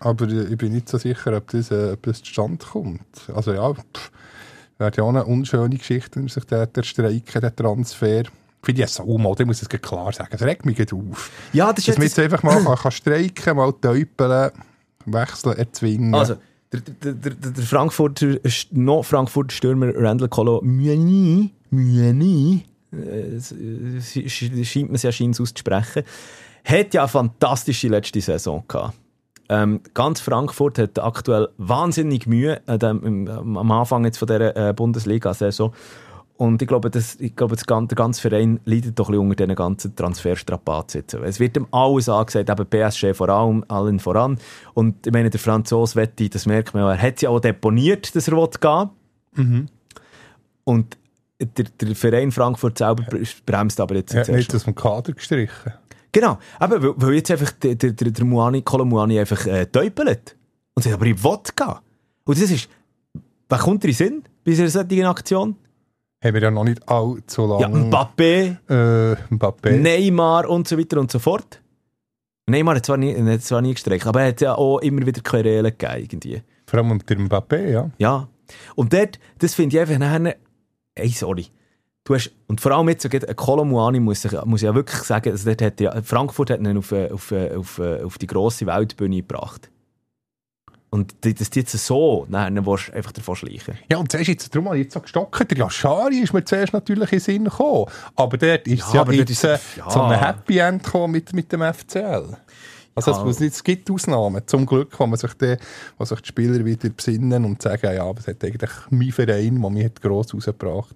Aber ich bin nicht so sicher, ob das, äh, ob das zustande kommt. Also ja, pff, wäre ja auch eine unschöne Geschichte, wenn sich der, der Streiken, der Transfer... Finde ich so mal, ich muss es klar sagen. Es regt mich auf. Ja, das ist Dass man jetzt. einfach mal kann, kann streiken, mal täupeln, wechseln, erzwingen. Also, der, der, der, der Frankfurter, noch Frankfurter Stürmer Randall Colo Muani, Muani, äh, scheint man es ja scheint auszusprechen, hat ja eine fantastische letzte Saison gehabt. Ähm, ganz Frankfurt hat aktuell wahnsinnig Mühe an dem, am Anfang jetzt von dieser äh, Bundesliga-Saison. Und ich glaube, das, ich glaube das, der ganze Verein leidet doch ein unter diesen ganzen Transferstrapazen. Es wird ihm alles angesagt, eben PSG vor allem, allen voran. Und ich meine, der Franzose Wetti, das merkt man er hat ja auch deponiert, dass er will gehen Und der, der Verein Frankfurt selber bremst aber jetzt er hat nicht aus dem Kader gestrichen. Genau, aber weil, weil jetzt einfach der, der, der, Muani, Muani einfach äh, täupelt. Und sagt, aber ich will gehen. Und das ist, wer kommt dir in Sinn bei einer solchen Aktion? Haben wir ja noch nicht allzu Ja, lange... Mbappé, äh, Mbappé. Neymar und so weiter und so fort. Neymar hat zwar nie, hat zwar nie gestreikt, aber er hat ja auch immer wieder Querelen gegeben, irgendwie. Vor allem dem Mbappé, ja. Ja. Und dort, das finde ich einfach nachher, ey, sorry. Du hast, und vor allem jetzt, so geht- ein Kolo Muani muss, ich, muss ich ja wirklich sagen, also dort hat ja, Frankfurt hat ihn auf, äh, auf, äh, auf, äh, auf die grosse Weltbühne gebracht. Und die jetzt so nachher willst du einfach davon schleichen. Ja, und zuerst jetzt, darum habe ich jetzt so gestockt, der Yashari ist mir zuerst natürlich in den Sinn gekommen. Aber dort ist es ja, aber jetzt ist- äh, ja. zu einem Happy End gekommen mit, mit dem FCL. Also Ja. es, es gibt Ausnahmen, zum Glück, wo man sich, die, wo sich die Spieler wieder besinnen und sagen, ja, was hat eigentlich mein Verein, der mich hat gross rausgebracht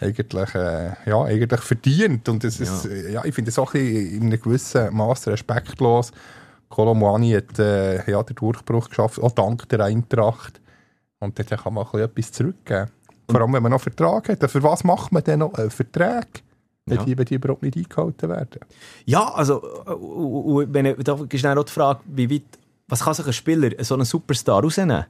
eigentlich, äh, ja, eigentlich verdient. Und das ist, äh, ja, ich finde es auch in einem gewissen Maß respektlos. Kolomoani hat äh, ja, den Durchbruch geschafft, auch dank der Eintracht. Und dort kann man auch ein bisschen etwas zurückgeben. Vor allem, wenn man noch Vertrag hat. Für was macht man denn noch einen Vertrag, wenn, Ja. die, wenn die überhaupt nicht eingehalten werden? Ja, also, äh, und- und wenn ich, da ist dann auch die Frage, wie weit, was kann sich ein Spieler, so einen Superstar rausnehmen?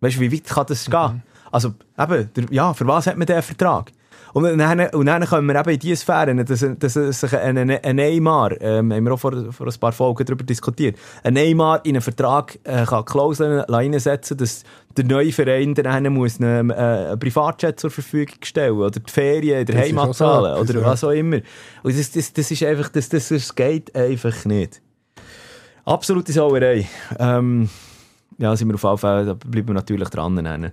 Weißt du, wie weit kann das gehen? Also, eben, der, ja, für was hat man diesen Vertrag? Und dann, und dann kommen wir eben in diese Sphären, dass, dass sich ein, ein, ein Neymar, ähm, haben wir auch vor, vor ein paar Folgen darüber diskutiert, ein Neymar in einen Vertrag äh, kann Klauseln reinsetzen, dass der neue Verein dann muss einem, äh, einen Privatjet zur Verfügung stellen oder die Ferien der Heimat zahlen oder ja. was auch immer. Und das, das, das ist einfach, das, das, das geht einfach nicht. Absolute Sauerei. Ähm, ja, sind wir auf jeden Fall, da bleiben wir natürlich dran.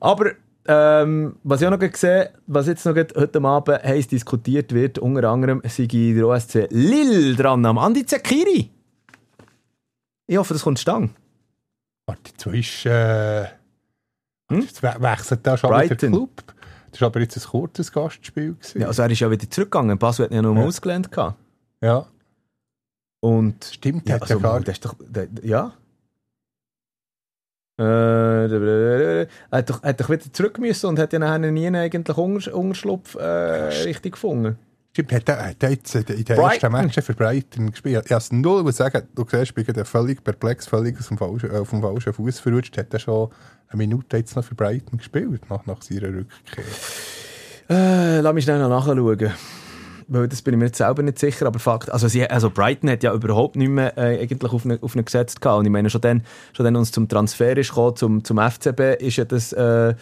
Aber ähm, was ich auch noch gesehen was jetzt noch heute Abend heiß diskutiert wird, unter anderem sei der OSC Lille dran am Andi Zekiri. Ich hoffe, das kommt Stang. Warte, jetzt ist, äh, Hm? jetzt wechselt da schon wieder der Brighton. Club. Das war aber jetzt ein kurzes Gastspiel. Gewesen. Ja, also er ist ja wieder zurückgegangen. Basel hat ihn ja noch mal Ja. ausgelernt. ja. Und Stimmt, Ja, also, ja gar das ist doch, der, ja. Äh, er hat doch, hat doch wieder zurück müssen und hat ja nachher nie eigentlich Unter Unterschlupf äh, richtig gefunden. Stimmt, hat er, hat er jetzt in den Brighton. ersten Matchen für Brighton gespielt. Ich habe null muss sagen, du siehst, ich bin völlig perplex, völlig aus dem falschen, äh, auf dem falschen Fuß verrutscht. Hat er schon eine Minute jetzt noch für Brighton gespielt, nach, nach seiner Rückkehr. Äh, lass mich schnell noch nachschauen. Weil das bin ich mir jetzt selber nicht sicher, aber Fakt, also, sie, also Brighton hat ja überhaupt nicht mehr äh, eigentlich auf eine, auf eine gesetzt gehabt. Und ich meine, schon dann, schon dann uns zum Transfer ist gekommen, zum, zum FCB, ist ja das äh,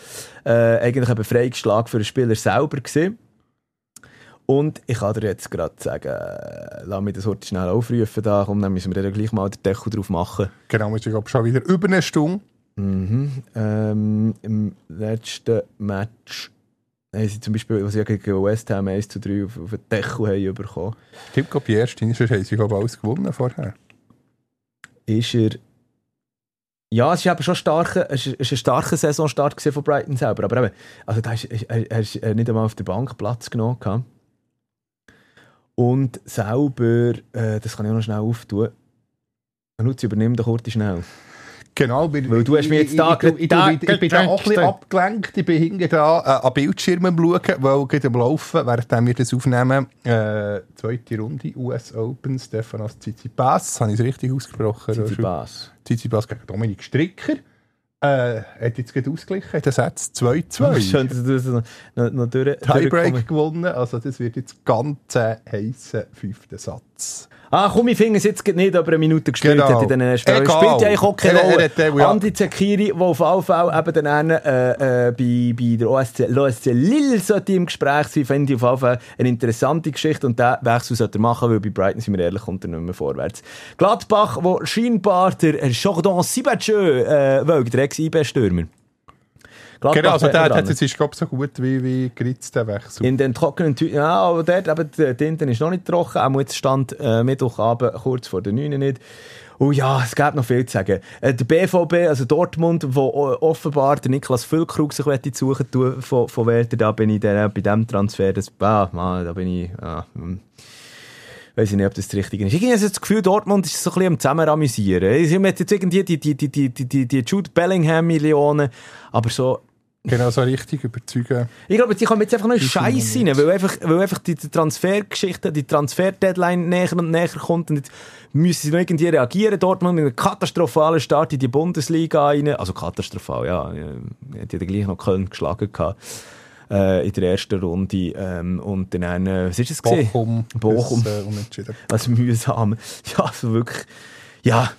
äh, eigentlich ein Befreiungsschlag für den Spieler selber gewesen. Und ich kann dir jetzt gerade sagen, äh, lass mich das heute schnell aufrufen, da, komm, dann müssen wir dann gleich mal den Deckel drauf machen. Genau, ist glaube schon wieder über eine Stunde. Mhm. Ähm, Im letzten Match haben sie zum Beispiel, was sie ja gegen West Ham 1 zu 3 auf, auf den Deckel haben bekommen, glaube, die erste, sonst haben sie glaube alles gewonnen vorher. ist er. Ja, es ist eben schon starke, es ist, es ist ein starker Saisonstart von Brighton selber. Aber eben, also da ist, er, er ist nicht einmal auf der Bank Platz genommen. gehabt. Und selber, äh, das kann ich auch noch schnell auftun, Luzi, übernimm doch kurz schnell. Genau, weil, Weil du hast mich jetzt da ich, ich, ich, da ich, ich bin da auch ein bisschen abgelenkt. Ich bin hinten da äh, an Bildschirmen am schauen, weil gerade am Laufen, während wir das aufnehmen, äh, zweite Runde US Open, Stefanos Tsitsipas, habe ich es richtig ausgesprochen? Tsitsipas. Tsitsipas gegen Dominik Stricker. Äh, hat jetzt gerade ausgeglichen, hat den Satz 2-2. Schön, dass du das noch, noch, durch, Tiebreak gewonnen, also das wird jetzt ganz ein heißer fünfter Satz. Ah, komm, ich finde es jetzt nicht, aber eine Minute gespielt Genau. hat in diesen Spielen. Egal. Spielt ja eigentlich auch keine Rolle. Andi Zekiri, der auf Fall eben dann äh, äh, bei, bei der OSC, OSC Lille sollte im Gespräch sein, finde ich auf Fall eine interessante Geschichte und diesen Wechsel sollte er machen, weil bei Brighton, sind wir ehrlich, kommt er nicht mehr vorwärts. Gladbach, wo scheinbar der Jordan Sibachö äh, will, der Ex-IB-Stürmer. Gladbach Genau, also der hat jetzt ist glaube so gut wie, wie Gritz, der Wechsel. In den trockenen Tüten, ja, aber dort, eben, die Tinte ist noch nicht trocken, auch jetzt stand äh, Mittwochabend kurz vor der 9 nicht. Oh ja, es gibt noch viel zu sagen. Äh, der BVB, also Dortmund, wo o- offenbar der Niklas Füllkrug sich möchte suchen tun von, von Werder, da bin ich dann, bei diesem Transfer, das, ah, man, da bin ich, ah. Weiß ich nicht, ob das das Richtige ist. Ich habe das Gefühl, Dortmund ist so ein bisschen am zusammen amüsieren. Sie haben jetzt irgendwie die, die, die, die, die, die Jude Bellingham-Millionen, aber so, Genau, so richtig überzeugen. ich glaube, die kommen jetzt einfach noch in Scheiß rein, weil einfach, weil einfach die, Transfergeschichte, die Transfer-Deadline näher und näher kommt und jetzt müssen sie noch irgendwie reagieren. Dortmund mit einem katastrophalen Start in die Bundesliga rein. Also katastrophal, ja. Die hat ja gleich noch Köln geschlagen gehabt. Äh, in der ersten Runde. Ähm, und dann, äh, was ist es gesehen? Bochum. Bochum. Das, äh, unentschieden. Also mühsam. Ja, also wirklich. Ja,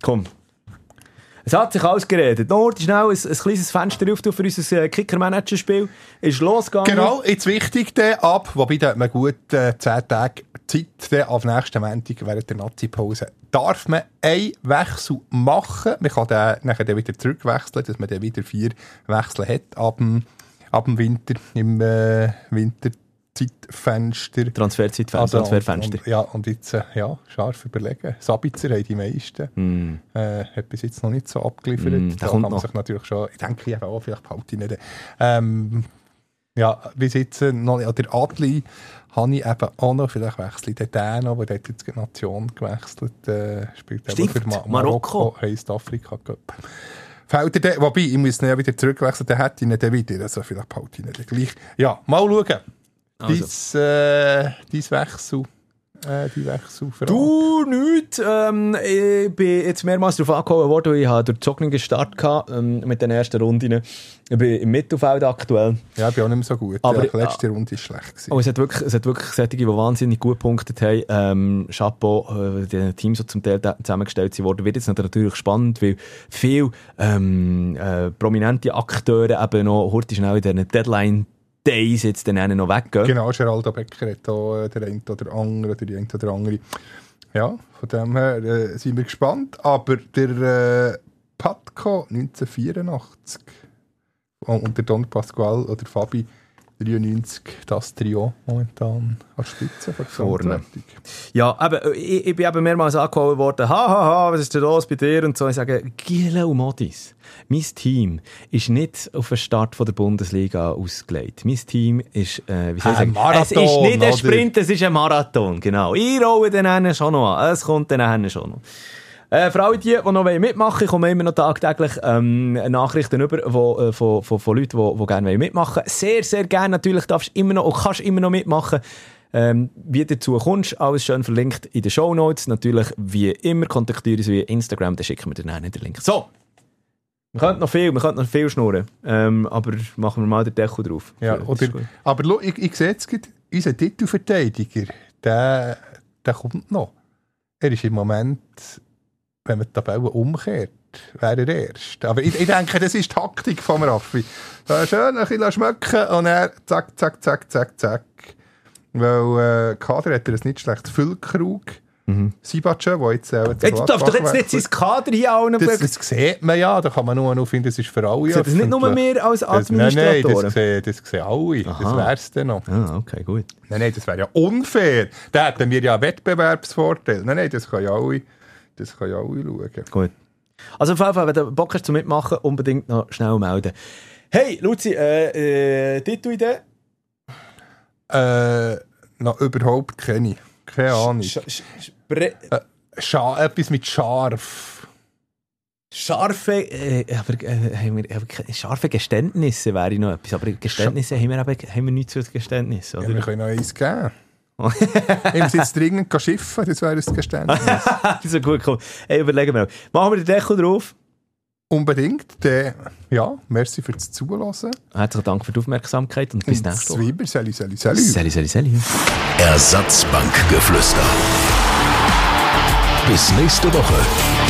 komm. Es hat sich alles geredet. Nur schnell ein, ein kleines Fenster auf für unser äh, Kicker-Manager-Spiel. Ist losgegangen. Genau, jetzt wichtig dann ab, wobei da hat man gut äh, 10 Tage Zeit, dann auf nächsten Montag während der Nazi-Pause. Darf man einen Wechsel machen? Man kann den nachher dann wieder zurückwechseln, dass man dann wieder vier Wechsel hat ab dem, ab dem Winter, im äh, Winterzeitfenster. Transferzeitfenster, Also, Transferfenster. Und, ja, und jetzt, äh, ja, scharf überlegen. Sabitzer haben die meisten. Mm. Äh, hat bis jetzt noch nicht so abgeliefert. Mm, der da kommt kann man sich natürlich schon, ich denke, ich auch, vielleicht behalte ich nicht. Ähm, ja, bis jetzt äh, noch nicht. Oder Adli habe ich eben auch noch, vielleicht wechsle ich den aber der hat jetzt die Nation gewechselt, äh, spielt eben Stimmt, für Ma Marokko. Marokko, heisst Afrika Cup. Fällt er den, wobei, ich muss ihn ja wieder zurückwechseln, dann hätte ich ihn dann wieder, also vielleicht behalte ich ihn dann gleich. Ja, mal schauen. Also. Dies, äh, dies Wechsel, äh, die Du nicht. Ähm, ich bin jetzt mehrmals darauf angehauen worden, weil ich durch die Zocken gestartet hatte, ähm, mit den ersten Runden. Ich bin im Mittelfeld aktuell. Ja, ich bin auch nicht mehr so gut. Aber- ja, die letzte Runde war schlecht. Gewesen. Aber es hat wirklich, es hat wirklich solche, die wahnsinnig gut gepunktet haben. Ähm, Chapeau, äh, die Teams, die zum Teil zusammengestellt wurden, wird jetzt natürlich spannend, weil viele ähm, äh, prominente Akteure eben noch heute schnell in diesen Deadline-Days jetzt dann noch weggehen. Genau, Geraldo Becker hat auch äh, der eine oder andere oder die eine oder andere. Ja, von dem her äh, sind wir gespannt. Aber der äh, Patco 1984 und und der Don Pasquale oder Fabi 93, das Trio momentan an Spitze Vorne. Ja, eben, ich, ich bin eben mehrmals angehauen worden, ha, ha, ha, was ist denn los bei dir? Und so, ich sage, Giele und Modis, mein Team ist nicht auf den Start von der Bundesliga ausgelegt. Mein Team ist, äh, wie soll ich Ein sagen, es ist Marathon, nicht ein oder? Sprint, es ist ein Marathon, genau. Ich rolle den einen schon noch an, es kommt den einen schon noch. Äh, für alle die, die noch mitmachen wollen, kommen immer noch tagtäglich ähm, Nachrichten über wo, äh, von, von, von Leuten, die, die gerne mitmachen wollen. Sehr, sehr gerne. Natürlich darfst du immer noch, und kannst immer noch mitmachen. Ähm, wie du dazu kommst, alles schön verlinkt in den Shownotes. Natürlich, wie immer, kontaktiere uns via Instagram, dann schicken wir dir dann den Link. So! Wir könnten noch viel, wir könnten noch viel schnurren. Ähm, aber machen wir mal den Deckel drauf. Ja, oder, aber ich, ich sehe jetzt unser Titelverteidiger, der, der kommt noch. Er ist im Moment, wenn man die Tabelle umkehrt, wäre er erst. Aber ich, ich denke, das ist die Taktik vom Raffi. Da schön ein bisschen schmecken und er zack, zack, zack, zack, zack. Weil äh, Kader hat er ein nicht schlechtes Füllkrug. Mhm. Sibace, der jetzt äh, Jetzt darf doch jetzt nicht sein Kader hier auch noch das, das sieht man ja, da kann man nur noch finden, das ist für alle. Das nicht nur wir als Das- Nein, nein, Administratoren? das sehen, das sehen alle. Das Aha. wär's dann noch. Ah, okay, gut. Nein, nein, das wäre ja unfair. Da hätten wir ja einen Wettbewerbsvorteil. Nein, nein, das können ja alle, das können ja alle schauen. Gut. Also jeden Fall, wenn du Bock hast zum Mitmachen, unbedingt noch schnell melden. Hey, Luzi, äh, äh, Titelidee? Äh, noch überhaupt keine. Keine Ahnung. Sch- sch- Spre Äh, Scha etwas mit scharf. Scharfe, äh, aber, äh, haben wir, aber scharfe Geständnisse wäre noch etwas. Aber Geständnisse haben wir, eben, haben wir nicht zu Geständnis, Ja, oder? wir können noch eins geben. Ich muss jetzt dringend schiffen, das wäre ein Geständnis. so gut gekommen. Hey, überlegen wir noch. Machen wir den Deckel drauf. Unbedingt. Dann, ja, merci fürs Zuhören. Herzlichen Dank für die Aufmerksamkeit und bis Und nächste Woche. Zwiebel, sali, sali, sali. Sali, sali, sali. Ersatzbankgeflüster. Bis nächste Woche.